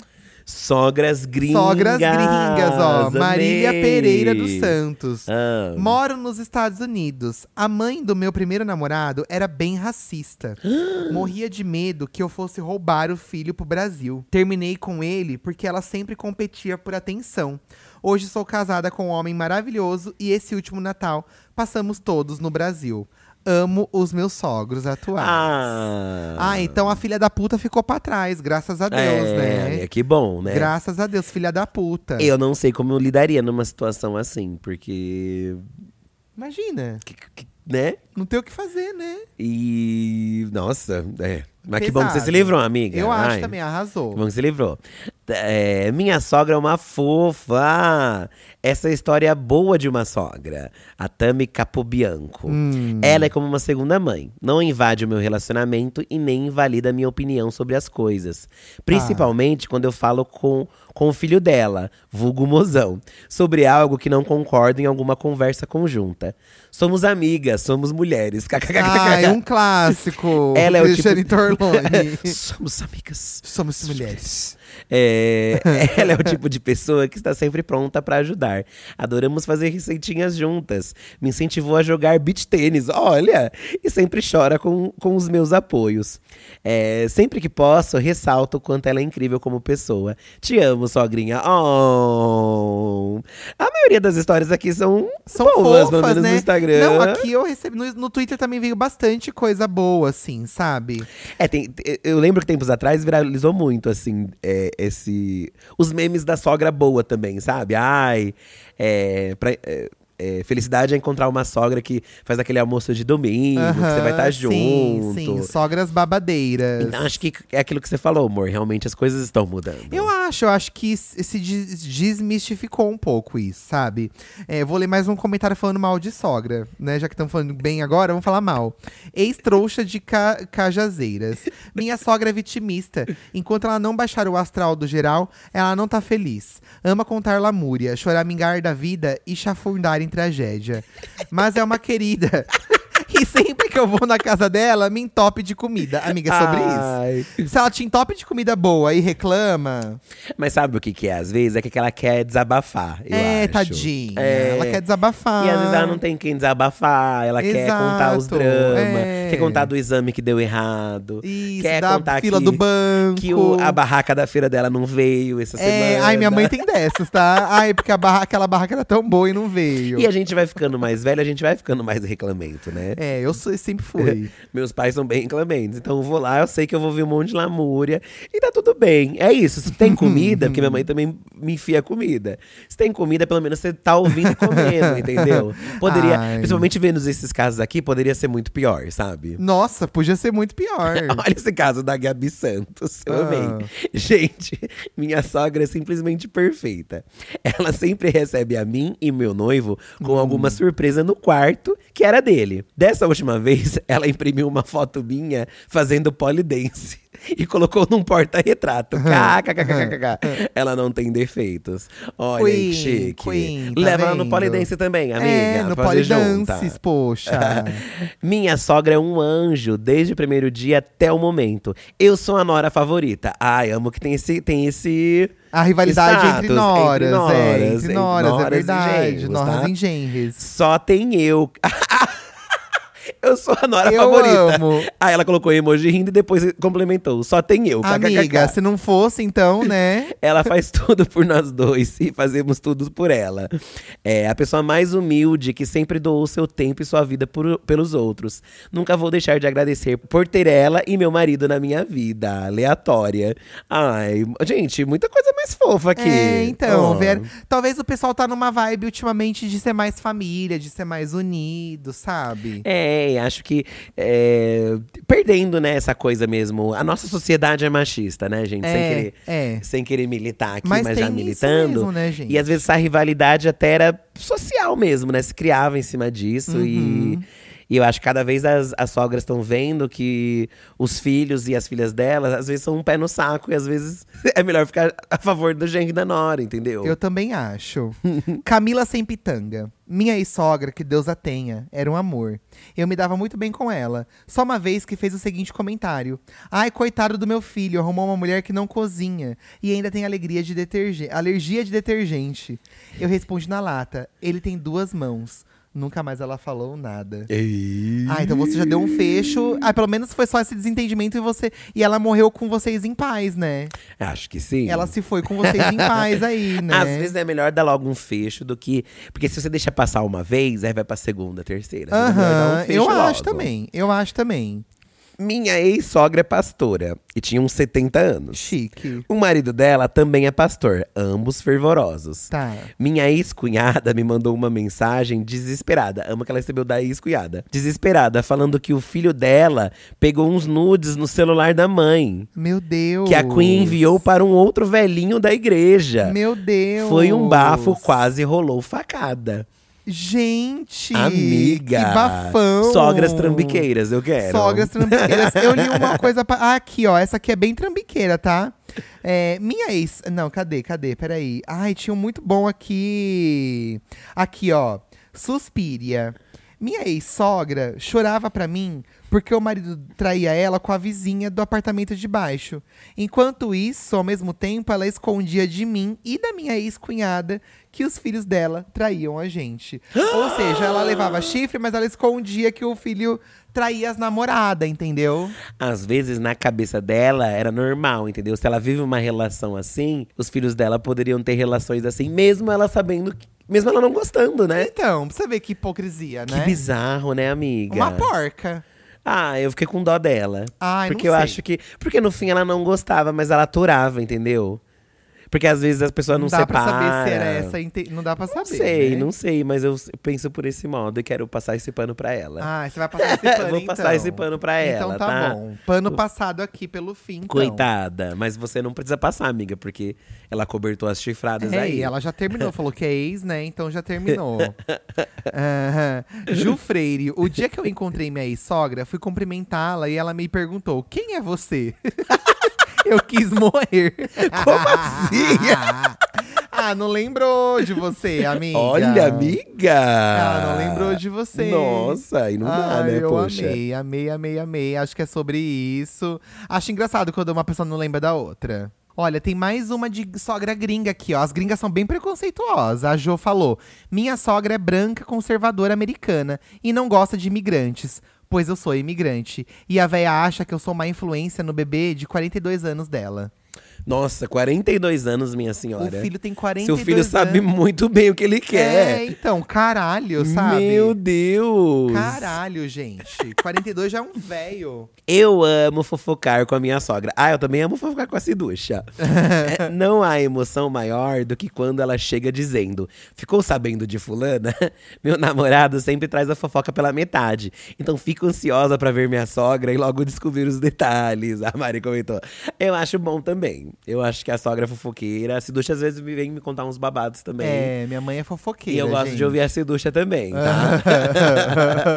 Sogras gringas.
Sogras gringas, ó.
Amei.
Pereira dos Santos.
Ah.
Moro nos Estados Unidos. A mãe do meu primeiro namorado era bem racista. Morria de medo que eu fosse roubar o filho pro Brasil. Terminei com ele porque ela sempre competia por atenção. Hoje sou casada com um homem maravilhoso e esse último Natal passamos todos no Brasil. Amo os meus sogros atuais.
Ah.
Ah, então a filha da puta ficou pra trás, graças a Deus,
é,
né?
é, que bom, né?
Graças a Deus, filha da puta.
Eu não sei como eu lidaria numa situação assim, porque.
Imagina,
que- que- Né?
não tem o que fazer, né?
E. Nossa, é. Mas que bom que você se
Pesado.
livrou, amiga.
Eu acho
Ai,
também, arrasou.
Que bom que você livrou. É, minha sogra é uma fofa. Essa história é boa de uma sogra. A Tami Capobianco.
Hum.
Ela é como uma segunda mãe. Não invade o meu relacionamento e nem invalida a minha opinião sobre as coisas. Principalmente quando eu falo com, com o filho dela, vulgo mozão, sobre algo que não concordo em alguma conversa conjunta. Somos amigas, somos mulheres.
Ah, é um clássico.
Ela é o tipo-. Somos amigas.
Somos mulheres.
É, ela é o tipo de pessoa que está sempre pronta para ajudar. Adoramos fazer receitinhas juntas. Me incentivou a jogar beach tênis, olha! E sempre chora com, com os meus apoios. É, sempre que posso, ressalto o quanto ela é incrível como pessoa. Te amo, sogrinha. Oh. A maioria das histórias aqui são,
São
boas,
fofas,
pelo menos
né?
no Instagram.
Não, aqui eu recebi. No, no Twitter também veio bastante coisa boa, assim, sabe?
É, tem- eu lembro que tempos atrás viralizou muito, assim, é, é, esse. Os memes da sogra boa também, sabe? Ai, é, pra, é, é, felicidade é encontrar uma sogra que faz aquele almoço de domingo, que você vai estar tá junto.
Sim, sim, sogras babadeiras.
Então, acho que é aquilo que você falou, amor. Realmente as coisas estão mudando.
Eu acho, eu acho que se desmistificou um pouco isso, sabe? É, vou ler mais um comentário falando mal de sogra, né? Já que estamos falando bem agora, vamos falar mal. Ex-trouxa de ca Cajazeiras. Minha sogra é vitimista. Enquanto ela não baixar o astral do geral, ela não tá feliz. Ama contar lamúria, choramingar da vida e chafurdar em tragédia. Mas é uma querida. E sempre que eu vou na casa dela, me entope de comida. Amiga, é sobre Ai. isso. Se ela te entope de comida boa e reclama.
Mas sabe o que, que é? Às vezes é que ela quer desabafar. é, acho.
tadinha. É. Ela quer desabafar.
E às vezes ela não tem quem desabafar. Ela Exato. quer contar os dramas. É. Quer contar do exame que deu errado.
Isso,
quer
da
contar
fila
que,
do banco.
Que o, a barraca da feira dela não veio essa
é.
semana.
Ai, minha mãe tem dessas, tá? Ai, porque barra, aquela barraca era tão boa e não veio.
E a gente vai ficando mais velho, a gente vai ficando mais reclamento, né?
É, eu sou, sempre fui.
Meus pais são bem reclamentes. Então eu vou lá, eu sei que eu vou ver um monte de lamúria. E tá tudo bem. É isso. Se tem comida, porque minha mãe também me enfia comida. Se tem comida, pelo menos você tá ouvindo comendo, entendeu? Poderia, Ai. principalmente vendo esses casos aqui, poderia ser muito pior, sabe?
Nossa, podia ser muito pior.
Olha esse caso da Gabi Santos. Eu ah. amei. Gente, minha sogra é simplesmente perfeita. Ela sempre recebe a mim e meu noivo com hum. alguma surpresa no quarto que era dele. Dessa última vez, ela imprimiu uma foto minha fazendo polidense e colocou num porta-retrato. KKKKK. ela não tem defeitos. Olha Queen, que chique. Queen, tá Leva ela no polidense também, amiga. É,
no polidances, poxa.
Minha sogra é um anjo desde o primeiro dia até o momento. Eu sou a nora favorita. Ai, amo que tem esse, tem esse
a rivalidade Status, entre noras, entre noras, é, entre noras, noras é verdade. Noras tá? em genres.
Só tem eu. Eu sou a Nora eu favorita. Amo. Aí ela colocou emoji rindo e depois complementou. Só tem eu.
Amiga, se não fosse, então, né?
ela faz tudo por nós dois e fazemos tudo por ela. É a pessoa mais humilde que sempre doou seu tempo e sua vida por, pelos outros. Nunca vou deixar de agradecer por ter ela e meu marido na minha vida. Aleatória. Ai, gente, muita coisa mais fofa aqui.
É, então, oh. ver, talvez o pessoal tá numa vibe ultimamente de ser mais família, de ser mais unido, sabe?
É, acho que é, perdendo, né, essa coisa mesmo. A nossa sociedade é machista, né, gente? É, sem, querer, é. sem querer militar aqui, mas, mas já militando.
Mesmo, né, gente?
E às vezes essa rivalidade até era social mesmo, né? Se criava em cima disso uhum. e. E eu acho que cada vez as, as sogras estão vendo que os filhos e as filhas delas, às vezes, são um pé no saco. E às vezes é melhor ficar a favor do genro da nora, entendeu?
Eu também acho. Camila Sem Pitanga. Minha ex-sogra, que Deus a tenha, era um amor. Eu me dava muito bem com ela. Só uma vez que fez o seguinte comentário: Ai, coitado do meu filho, arrumou uma mulher que não cozinha e ainda tem alegria de detergente, alergia de detergente. Eu respondi na lata: Ele tem duas mãos. Nunca mais ela falou nada.
Ei.
Ah, então você já deu um fecho. Ah, pelo menos foi só esse desentendimento e você. E ela morreu com vocês em paz, né?
Acho que sim.
Ela se foi com vocês em paz aí, né?
Às vezes é melhor dar logo um fecho do que. Porque se você deixa passar uma vez, aí vai pra segunda, terceira.
Aham, uh -huh. um eu logo. acho também. Eu acho também.
Minha ex-sogra é pastora e tinha uns 70 anos.
Chique.
O marido dela também é pastor, ambos fervorosos.
Tá.
Minha ex-cunhada me mandou uma mensagem desesperada. Ama que ela recebeu da ex-cunhada. Desesperada, falando que o filho dela pegou uns nudes no celular da mãe.
Meu Deus.
Que a Queen enviou para um outro velhinho da igreja.
Meu Deus.
Foi um bafo, quase rolou facada.
Gente!
Amiga!
Que bafão!
Sogras trambiqueiras, eu quero.
Sogras trambiqueiras. eu li uma coisa. Pra... Ah, aqui, ó. Essa aqui é bem trambiqueira, tá? É, minha ex. Não, cadê? Cadê? Peraí. Ai, tinha um muito bom aqui. Aqui, ó. Suspiria. Minha ex-sogra chorava pra mim porque o marido traía ela com a vizinha do apartamento de baixo. Enquanto isso, ao mesmo tempo, ela escondia de mim e da minha ex-cunhada que os filhos dela traíam a gente. Ou seja, ela levava chifre, mas ela escondia que o filho traía as namoradas, entendeu?
Às vezes, na cabeça dela, era normal, entendeu? Se ela vive uma relação assim, os filhos dela poderiam ter relações assim, mesmo ela sabendo que mesmo ela não gostando, né?
Então, pra você ver que hipocrisia, né?
Que bizarro, né, amiga?
Uma porca.
Ah, eu fiquei com dó dela.
Ai,
porque eu acho que. Porque no fim ela não gostava, mas ela aturava, entendeu? Porque às vezes as pessoas não,
Não dá pra
separam.
saber se era essa. inte- Não dá pra saber.
Não sei,
né?
não sei, mas eu penso por esse modo e quero passar esse pano pra ela.
Ah, você vai passar esse pano,
Vou passar
então.
esse pano pra ela,
Então tá,
tá?
bom. Pano passado aqui pelo fim, então.
Coitada, mas você não precisa passar, amiga, porque ela cobertou as chifradas
É,
aí.
ela já terminou, falou que é ex, né? Então já terminou. Aham. Ju Freire, o dia que eu encontrei minha ex-sogra, fui cumprimentá-la e ela me perguntou: quem é você? eu quis morrer.
Como assim?
ah, não lembrou de você, amiga?
Olha, amiga!
Ah, não lembrou de você.
Nossa, aí não dá, né,
eu
poxa.
amei, amei, amei, amei. Acho que é sobre isso. Acho engraçado quando uma pessoa não lembra da outra. Olha, tem mais uma de sogra gringa aqui, ó. As gringas são bem preconceituosas. A Jo falou: Minha sogra é branca, conservadora americana e não gosta de imigrantes, pois eu sou imigrante. E a véia acha que eu sou má influência no bebê de 42 anos dela.
Nossa, 42 anos, minha senhora.
O filho tem 42
Seu filho sabe
anos.
muito bem o que ele
É,
quer.
então, caralho, sabe?
Meu Deus!
Caralho, gente. 42 já é um velho.
Eu amo fofocar com a minha sogra. Ah, eu também amo fofocar com a Ciducha. É, não há emoção maior do que quando ela chega dizendo: Ficou sabendo de Fulana? Meu namorado sempre traz a fofoca pela metade. Então fico ansiosa pra ver minha sogra e logo descobrir os detalhes. A Mari comentou. Eu acho bom também. Eu acho que a sogra é fofoqueira. A Ciducha às vezes me vem me contar uns babados também.
É, minha mãe é
E
fofoqueira.
eu gosto
gente.
de ouvir a Ciducha também, tá?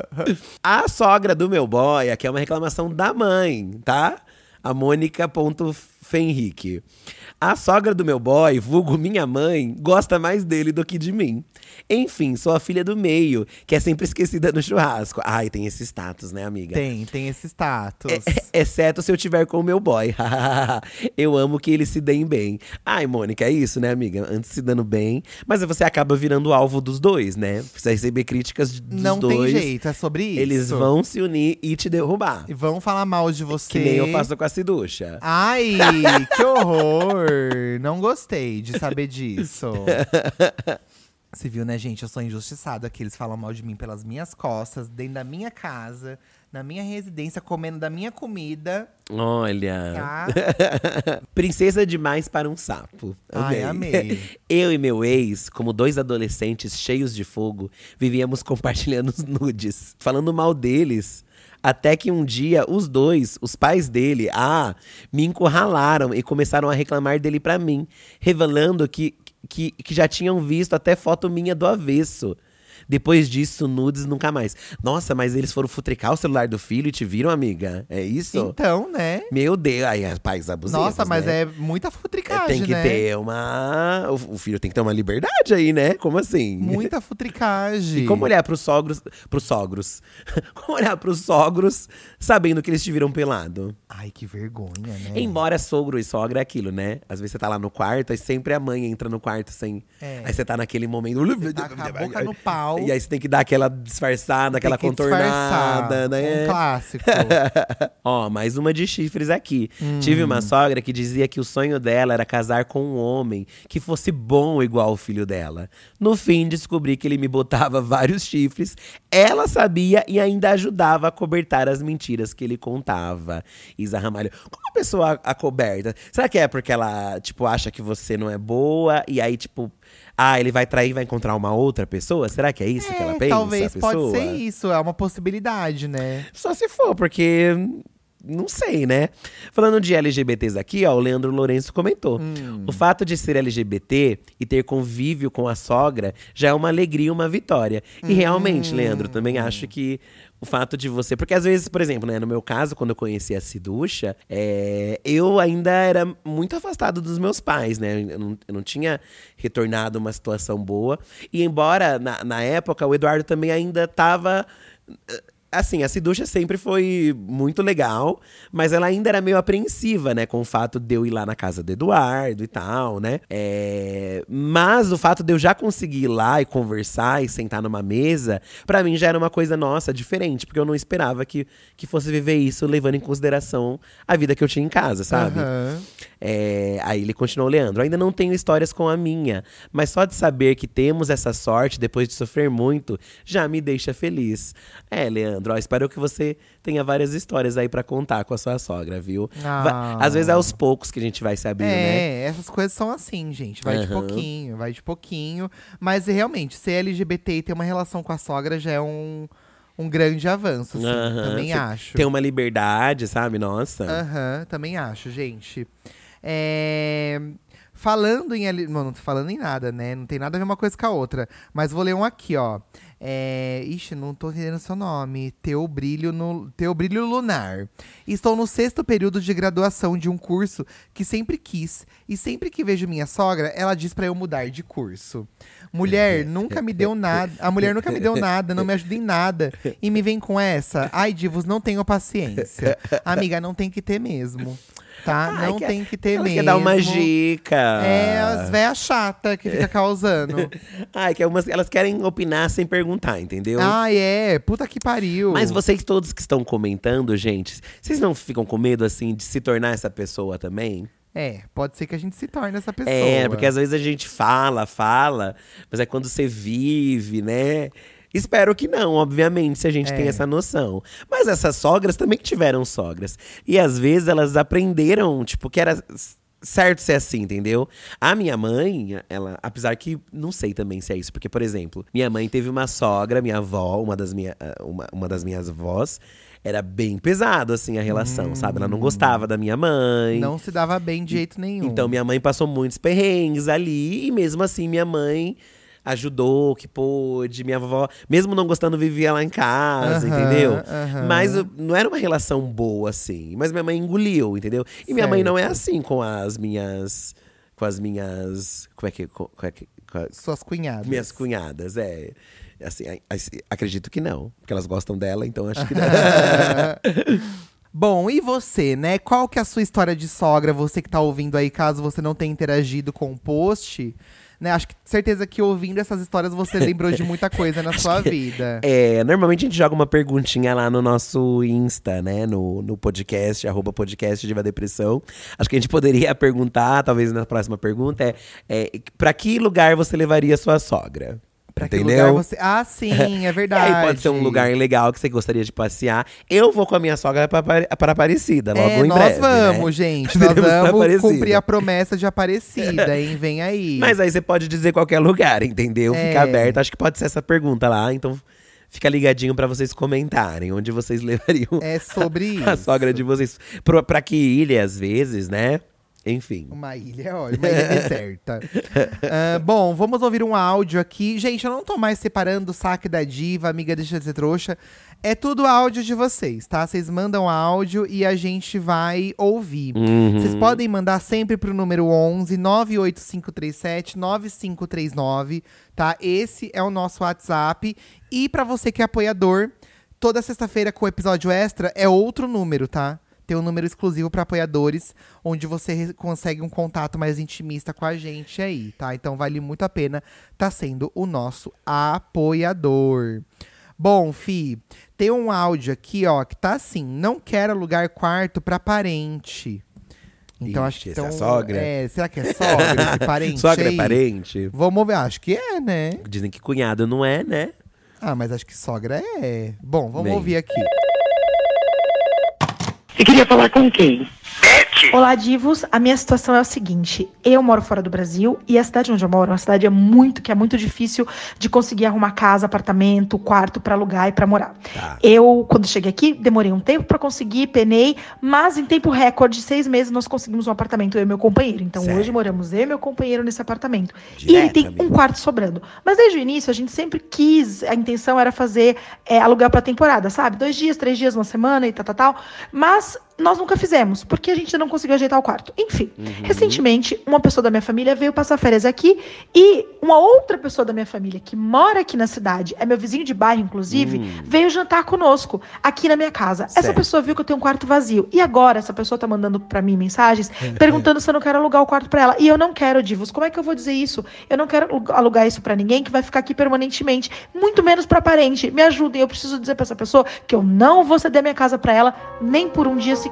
a sogra do meu boy, aqui é uma reclamação da mãe, tá? A Mônica.fenrique. A sogra do meu boy, vulgo minha mãe, gosta mais dele do que de mim. Enfim, sou a filha do meio, que é sempre esquecida no churrasco. Ai, tem esse status, né, amiga?
Tem, tem esse status.
É, Exceto se eu tiver com o meu boy. eu amo que eles se deem bem. Ai, Mônica, é isso, né, amiga? Antes se dando bem. Mas você acaba virando alvo dos dois, né? Precisa receber críticas dos
Não
dois.
tem jeito, é sobre isso.
Eles vão se unir e te derrubar.
E vão falar mal de você.
Que nem eu faço com a Ciducha.
Ai, que horror! Não gostei de saber disso. Você viu, né, gente? Eu sou injustiçado aqui. Eles falam mal de mim pelas minhas costas, dentro da minha casa, na minha residência, comendo da minha comida,
Olha.
tá?
Princesa demais para um sapo.
Ai, amei.
Eu e meu ex, como dois adolescentes cheios de fogo, vivíamos compartilhando os nudes, falando mal deles. Até que um dia, os dois, os pais dele, ah, me encurralaram e começaram a reclamar dele pra mim, revelando que, que, que já tinham visto até foto minha do avesso. Depois disso, nudes nunca mais. Nossa, mas eles foram futricar o celular do filho e te viram, amiga? É isso?
Então, né?
Meu Deus, aí é pais abusivos,
Nossa, mas
né?
é muita
É,
futricagem,
Tem que
né?
ter uma. O filho tem que ter uma liberdade aí, né? Como assim?
Muita futricagem.
E como olhar pros sogros. Pros sogros. como olhar pros sogros sabendo que eles te viram pelado?
Ai, que vergonha, né?
Embora sogro e sogra é aquilo, né? Às vezes você tá lá no quarto, aí sempre a mãe entra no quarto sem.
É.
Aí você tá naquele momento.
tá com a boca no pau.
E aí você tem que dar aquela disfarçada, aquela contornada,
disfarçar.
né?
Um clássico.
Ó, mais uma de chifres aqui.
Hum.
Tive uma sogra que dizia que o sonho dela era casar com um homem que fosse bom igual o filho dela. No fim, descobri que ele me botava vários chifres. Ela sabia e ainda ajudava a cobertar as mentiras que ele contava. Isa Ramalho, como a pessoa acoberta? Será que é porque ela, tipo, acha que você não é boa e aí, tipo, ah, ele vai trair e vai encontrar uma outra pessoa? Será que é isso que ela
É,
pensa?
talvez pode ser isso, é uma possibilidade, né?
Só se for, porque. Não sei, né? Falando de LGBTs aqui, ó, o Leandro Lourenço comentou.
Hum.
O fato de ser LGBT e ter convívio com a sogra já é uma alegria e uma vitória. E realmente, Leandro, também
Hum.
acho que o fato de você. Porque às vezes, por exemplo, né, no meu caso, quando eu conheci a Ciducha, é, eu ainda era muito afastado dos meus pais, né? Eu não, eu não tinha retornado uma situação boa. E embora na, na época o Eduardo também ainda estava. Assim, a Ciducha sempre foi muito legal, mas ela ainda era meio apreensiva, né? Com o fato de eu ir lá na casa do Eduardo e tal, né? É, Mas o fato de eu já conseguir ir lá e conversar e sentar numa mesa, pra mim já era uma coisa nossa, diferente, porque eu não esperava que, que fosse viver isso levando em consideração a vida que eu tinha em casa, sabe?
Aham.
É, aí ele continuou, Leandro. Ainda não tenho histórias com a minha, mas só de saber que temos essa sorte depois de sofrer muito já me deixa feliz. É, Leandro, Leandro. Ó, espero que você tenha várias histórias aí para contar com a sua sogra, viu?
Ah.
Às vezes é aos poucos que a gente vai se abrindo,
é,
né?
essas coisas são assim, gente. Vai de
Aham.
pouquinho, vai de pouquinho. Mas realmente, ser LGBT e ter uma relação com a sogra já é um, um grande avanço, assim. Também acho.
Tem uma liberdade, sabe? Nossa.
Aham, também acho, gente. É, Falando em. não tô falando em nada, né? Não tem nada a ver uma coisa com a outra. Mas vou ler um aqui, ó. É... Ixi, não tô entendendo seu nome. Teu brilho, no... Teu brilho lunar. Estou no sexto período de graduação de um curso que sempre quis. E sempre que vejo minha sogra, ela diz pra eu mudar de curso. Mulher nunca me deu nada. A mulher nunca me deu nada, não me ajuda em nada. E me vem com essa. Ai, divos, não tenho paciência. Amiga, não tem que ter mesmo. Tá?
Ai,
não
quer-
tem que ter
Ela
mesmo.
quer dar uma dica.
É, as véias chata que fica causando.
Ai, que é umas, elas querem opinar sem perguntar, entendeu?
Ai, é. Puta que pariu.
Mas vocês todos que estão comentando, gente, vocês não ficam com medo, assim, de se tornar essa pessoa também?
É, pode ser que a gente se torne essa pessoa.
É, porque às vezes a gente fala, fala, mas é quando você vive, né? Espero que não, obviamente, se a gente
É.
tem essa noção. Mas essas sogras também tiveram sogras. E às vezes elas aprenderam, tipo, que era certo ser assim, entendeu? A minha mãe, ela, apesar que não sei também se é isso, porque, por exemplo, minha mãe teve uma sogra, minha avó, uma das, minha, ah, uma, uma das minhas avós, era bem pesado, assim, a relação, sabe? Ela não gostava da minha mãe.
Não se dava bem de jeito nenhum.
Então minha mãe passou muitos perrengues ali e mesmo assim minha mãe ajudou que pôde, minha avó, mesmo não gostando, vivia lá em casa,
Aham,
entendeu?
aham.
Mas uh, não era uma relação boa assim, mas minha mãe engoliu, entendeu? E minha mãe não é
Certo.
assim com as minhas com as minhas, como é que como é que com as
Suas cunhadas.
minhas cunhadas, é. Assim, a- a- acredito que não, porque elas gostam dela, então acho que
Bom, e você, né? Qual que é a sua história de sogra? Você que tá ouvindo aí, caso você não tenha interagido com o post, né? Acho que certeza que ouvindo essas histórias você lembrou de muita coisa na sua vida.
É, normalmente a gente joga uma perguntinha lá no nosso Insta, né? No, no podcast, arroba podcast Diva Depressão. Acho que a gente poderia perguntar, talvez na próxima pergunta, é, é pra que lugar você levaria sua sogra?
Pra que
Entendeu?
lugar você. Ah, sim, é verdade.
aí pode ser um lugar legal que você gostaria de passear. Eu vou com a minha sogra pra, para Aparecida, logo
É,
em
nós
breve,
vamos,
né?
gente. Nós
pra
vamos cumprir a promessa de Aparecida, hein? Vem aí.
Mas aí você pode dizer qualquer lugar, entendeu?
É.
Fica aberto. Acho que pode ser essa pergunta lá. Então fica ligadinho pra vocês comentarem onde vocês levariam
É sobre isso.
a sogra de vocês. Pro, pra que ilha, às vezes, né? Enfim.
Uma ilha, olha, uma ilha deserta. Ah, bom, vamos ouvir um áudio aqui. Gente, eu não tô mais separando o saque da diva, amiga deixa de ser trouxa. É tudo áudio de vocês, tá? Vocês mandam áudio e a gente vai ouvir.
Uhum.
Vocês podem mandar sempre pro número 11 98537 9539, tá? Esse é o nosso WhatsApp. E pra você que é apoiador, toda sexta-feira com o episódio extra é outro número, tá? Tem um número exclusivo para apoiadores, onde você consegue um contato mais intimista com a gente aí, tá? Então vale muito a pena tá sendo o nosso apoiador. Bom, Fi, tem um áudio aqui, ó, que tá assim: não quero alugar quarto pra parente. Então acho
Ixi,
que
essa é a
então,
sogra?
É, será que é sogra esse parente?
sogra é
aí?
parente?
Vamos ver, acho que é, né?
Dizem que cunhado não é, né?
Ah, mas acho que sogra é. Bom, vamos
Bem.
ouvir aqui.
Você queria falar com quem?
Olá, divos. A minha situação é o seguinte: eu moro fora do Brasil e a cidade onde eu moro é uma cidade muito que é muito difícil de conseguir arrumar casa, apartamento, quarto pra alugar e pra morar.
Tá.
Eu, quando cheguei aqui, demorei um tempo pra conseguir, penei, mas em tempo recorde, seis meses, nós conseguimos um apartamento eu e meu companheiro. Então
Certo.
hoje moramos eu e meu companheiro nesse apartamento. e
Direto,
ele tem
amigo.
um quarto sobrando. Mas desde o início a gente sempre quis, a intenção era fazer é, alugar pra temporada, sabe? Dois dias, três dias, uma semana e tal, tal, tal. Mas nós nunca fizemos, porque a gente não conseguiu ajeitar o quarto. Enfim, recentemente, uma pessoa da minha família veio passar férias aqui e uma outra pessoa da minha família que mora aqui na cidade, é meu vizinho de bairro, inclusive, veio jantar conosco aqui na minha casa. Essa
Certo.
pessoa viu que eu tenho um quarto vazio. E agora, essa pessoa tá mandando pra mim mensagens perguntando se eu não quero alugar o quarto pra ela. E eu não quero, Divos. Como é que eu vou dizer isso? Eu não quero alu- alugar isso pra ninguém que vai ficar aqui permanentemente, muito menos pra parente. Me ajudem, eu preciso dizer pra essa pessoa que eu não vou ceder minha casa pra ela nem por um dia sequer.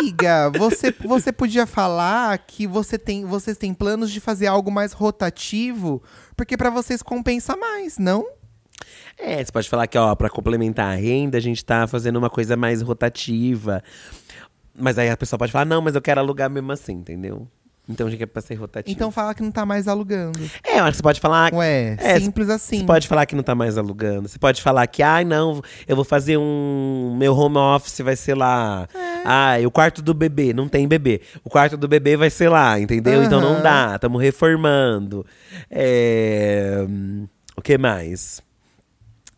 Amiga, você, você podia falar que você tem, vocês têm planos de fazer algo mais rotativo, porque para vocês compensa mais, não?
É, você pode falar que, ó, pra complementar a renda, a gente tá fazendo uma coisa mais rotativa. Mas aí a pessoa pode falar, não, mas eu quero alugar mesmo assim, entendeu? Então a gente quer pra ser rotativo.
Então fala que não tá mais alugando.
É, eu acho que você pode falar.
Ué,
É,
simples assim.
Você pode falar que não tá mais alugando. Você pode falar que, ai, não, eu vou fazer um. Meu home office vai ser lá.
É.
Ai, o quarto do bebê, não tem bebê. O quarto do bebê vai ser lá, entendeu? Então não dá, estamos reformando. É, O que mais?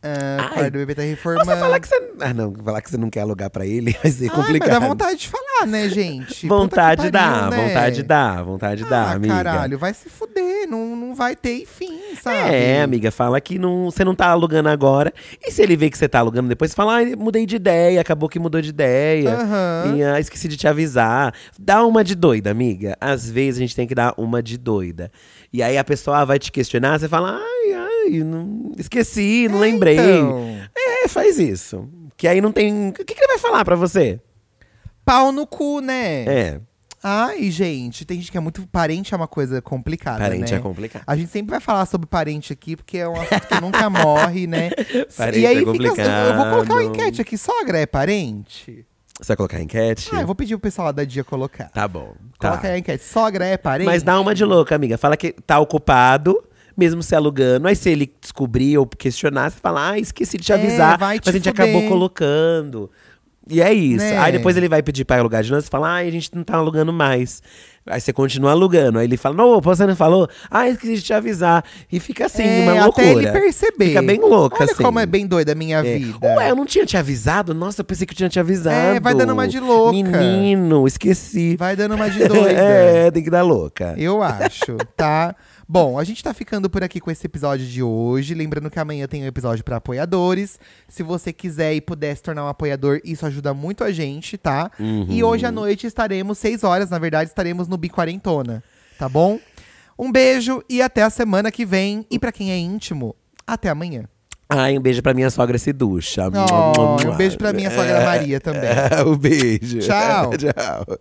Ah,
Ai,
o quarto do bebê tá reformando.
você falar que você. Ah, não, falar que você não quer alugar pra ele vai ser
Ai,
complicado.
mas dá vontade de falar, né, gente?
Vontade dá,
né?
vontade dá, vontade dá,
ah,
amiga.
caralho, vai se fuder, não, não vai ter fim, sabe?
É, amiga, fala que não, você não tá alugando agora. E se ele vê que você tá alugando depois, você fala, ah, mudei de ideia, acabou que mudou de ideia.
Aham.
E ah, esqueci de te avisar. Dá uma de doida, amiga. Às vezes a gente tem que dar uma de doida. E aí a pessoa vai te questionar, você fala, ai, ai, não, esqueci, não lembrei.
Então,
É, faz isso. Que aí não tem. O que, que ele vai falar pra você?
pau no cu, né?
É,
Ai, gente, tem gente que é muito. Parente é uma coisa complicada.
parente
né?
é complicado.
A gente sempre vai falar sobre parente aqui, porque é um assunto que nunca morre, né?
Parente
e aí
é
fica. Eu, eu vou colocar uma
complicado.
enquete aqui. Sogra é parente?
Você vai colocar enquete?
Ah, eu vou pedir pro pessoal lá da dia colocar.
Tá bom. Tá.
Coloca aí a enquete. Sogra é parente?
Mas dá uma de louca, amiga. Fala que tá ocupado, mesmo se alugando. Aí se ele descobrir ou questionar, você fala, ah, esqueci de te
É,
avisar.
vai
mas
te
a gente
fuder.
acabou colocando. E é isso.
Né?
Aí depois ele vai pedir pra alugar de novo, você fala, ah, a gente não tá alugando mais. Aí você continua alugando. Aí ele fala, não, você não falou? Ah, esqueci de te avisar. E fica assim,
É,
uma loucura.
Até ele perceber.
Fica bem louca,
Olha
assim.
como é bem doida a minha
É.
vida.
Ué, eu não tinha te avisado? Nossa, eu pensei que eu tinha te avisado.
É, vai dando uma de louca.
Menino, esqueci.
Vai dando uma de doida.
é, tem que dar louca.
Eu acho, tá? Bom, a gente tá ficando por aqui com esse episódio de hoje. Lembrando que amanhã tem um episódio pra apoiadores. Se você quiser e puder se tornar um apoiador, isso ajuda muito a gente, tá? E hoje à noite estaremos, seis horas, na verdade, estaremos no Biquarentona, tá bom? Um beijo e até a semana que vem. E pra quem é íntimo, até amanhã.
Ai, um beijo pra minha sogra Seducha.
Oh, um beijo pra minha sogra Maria também.
um beijo.
Tchau.
Tchau.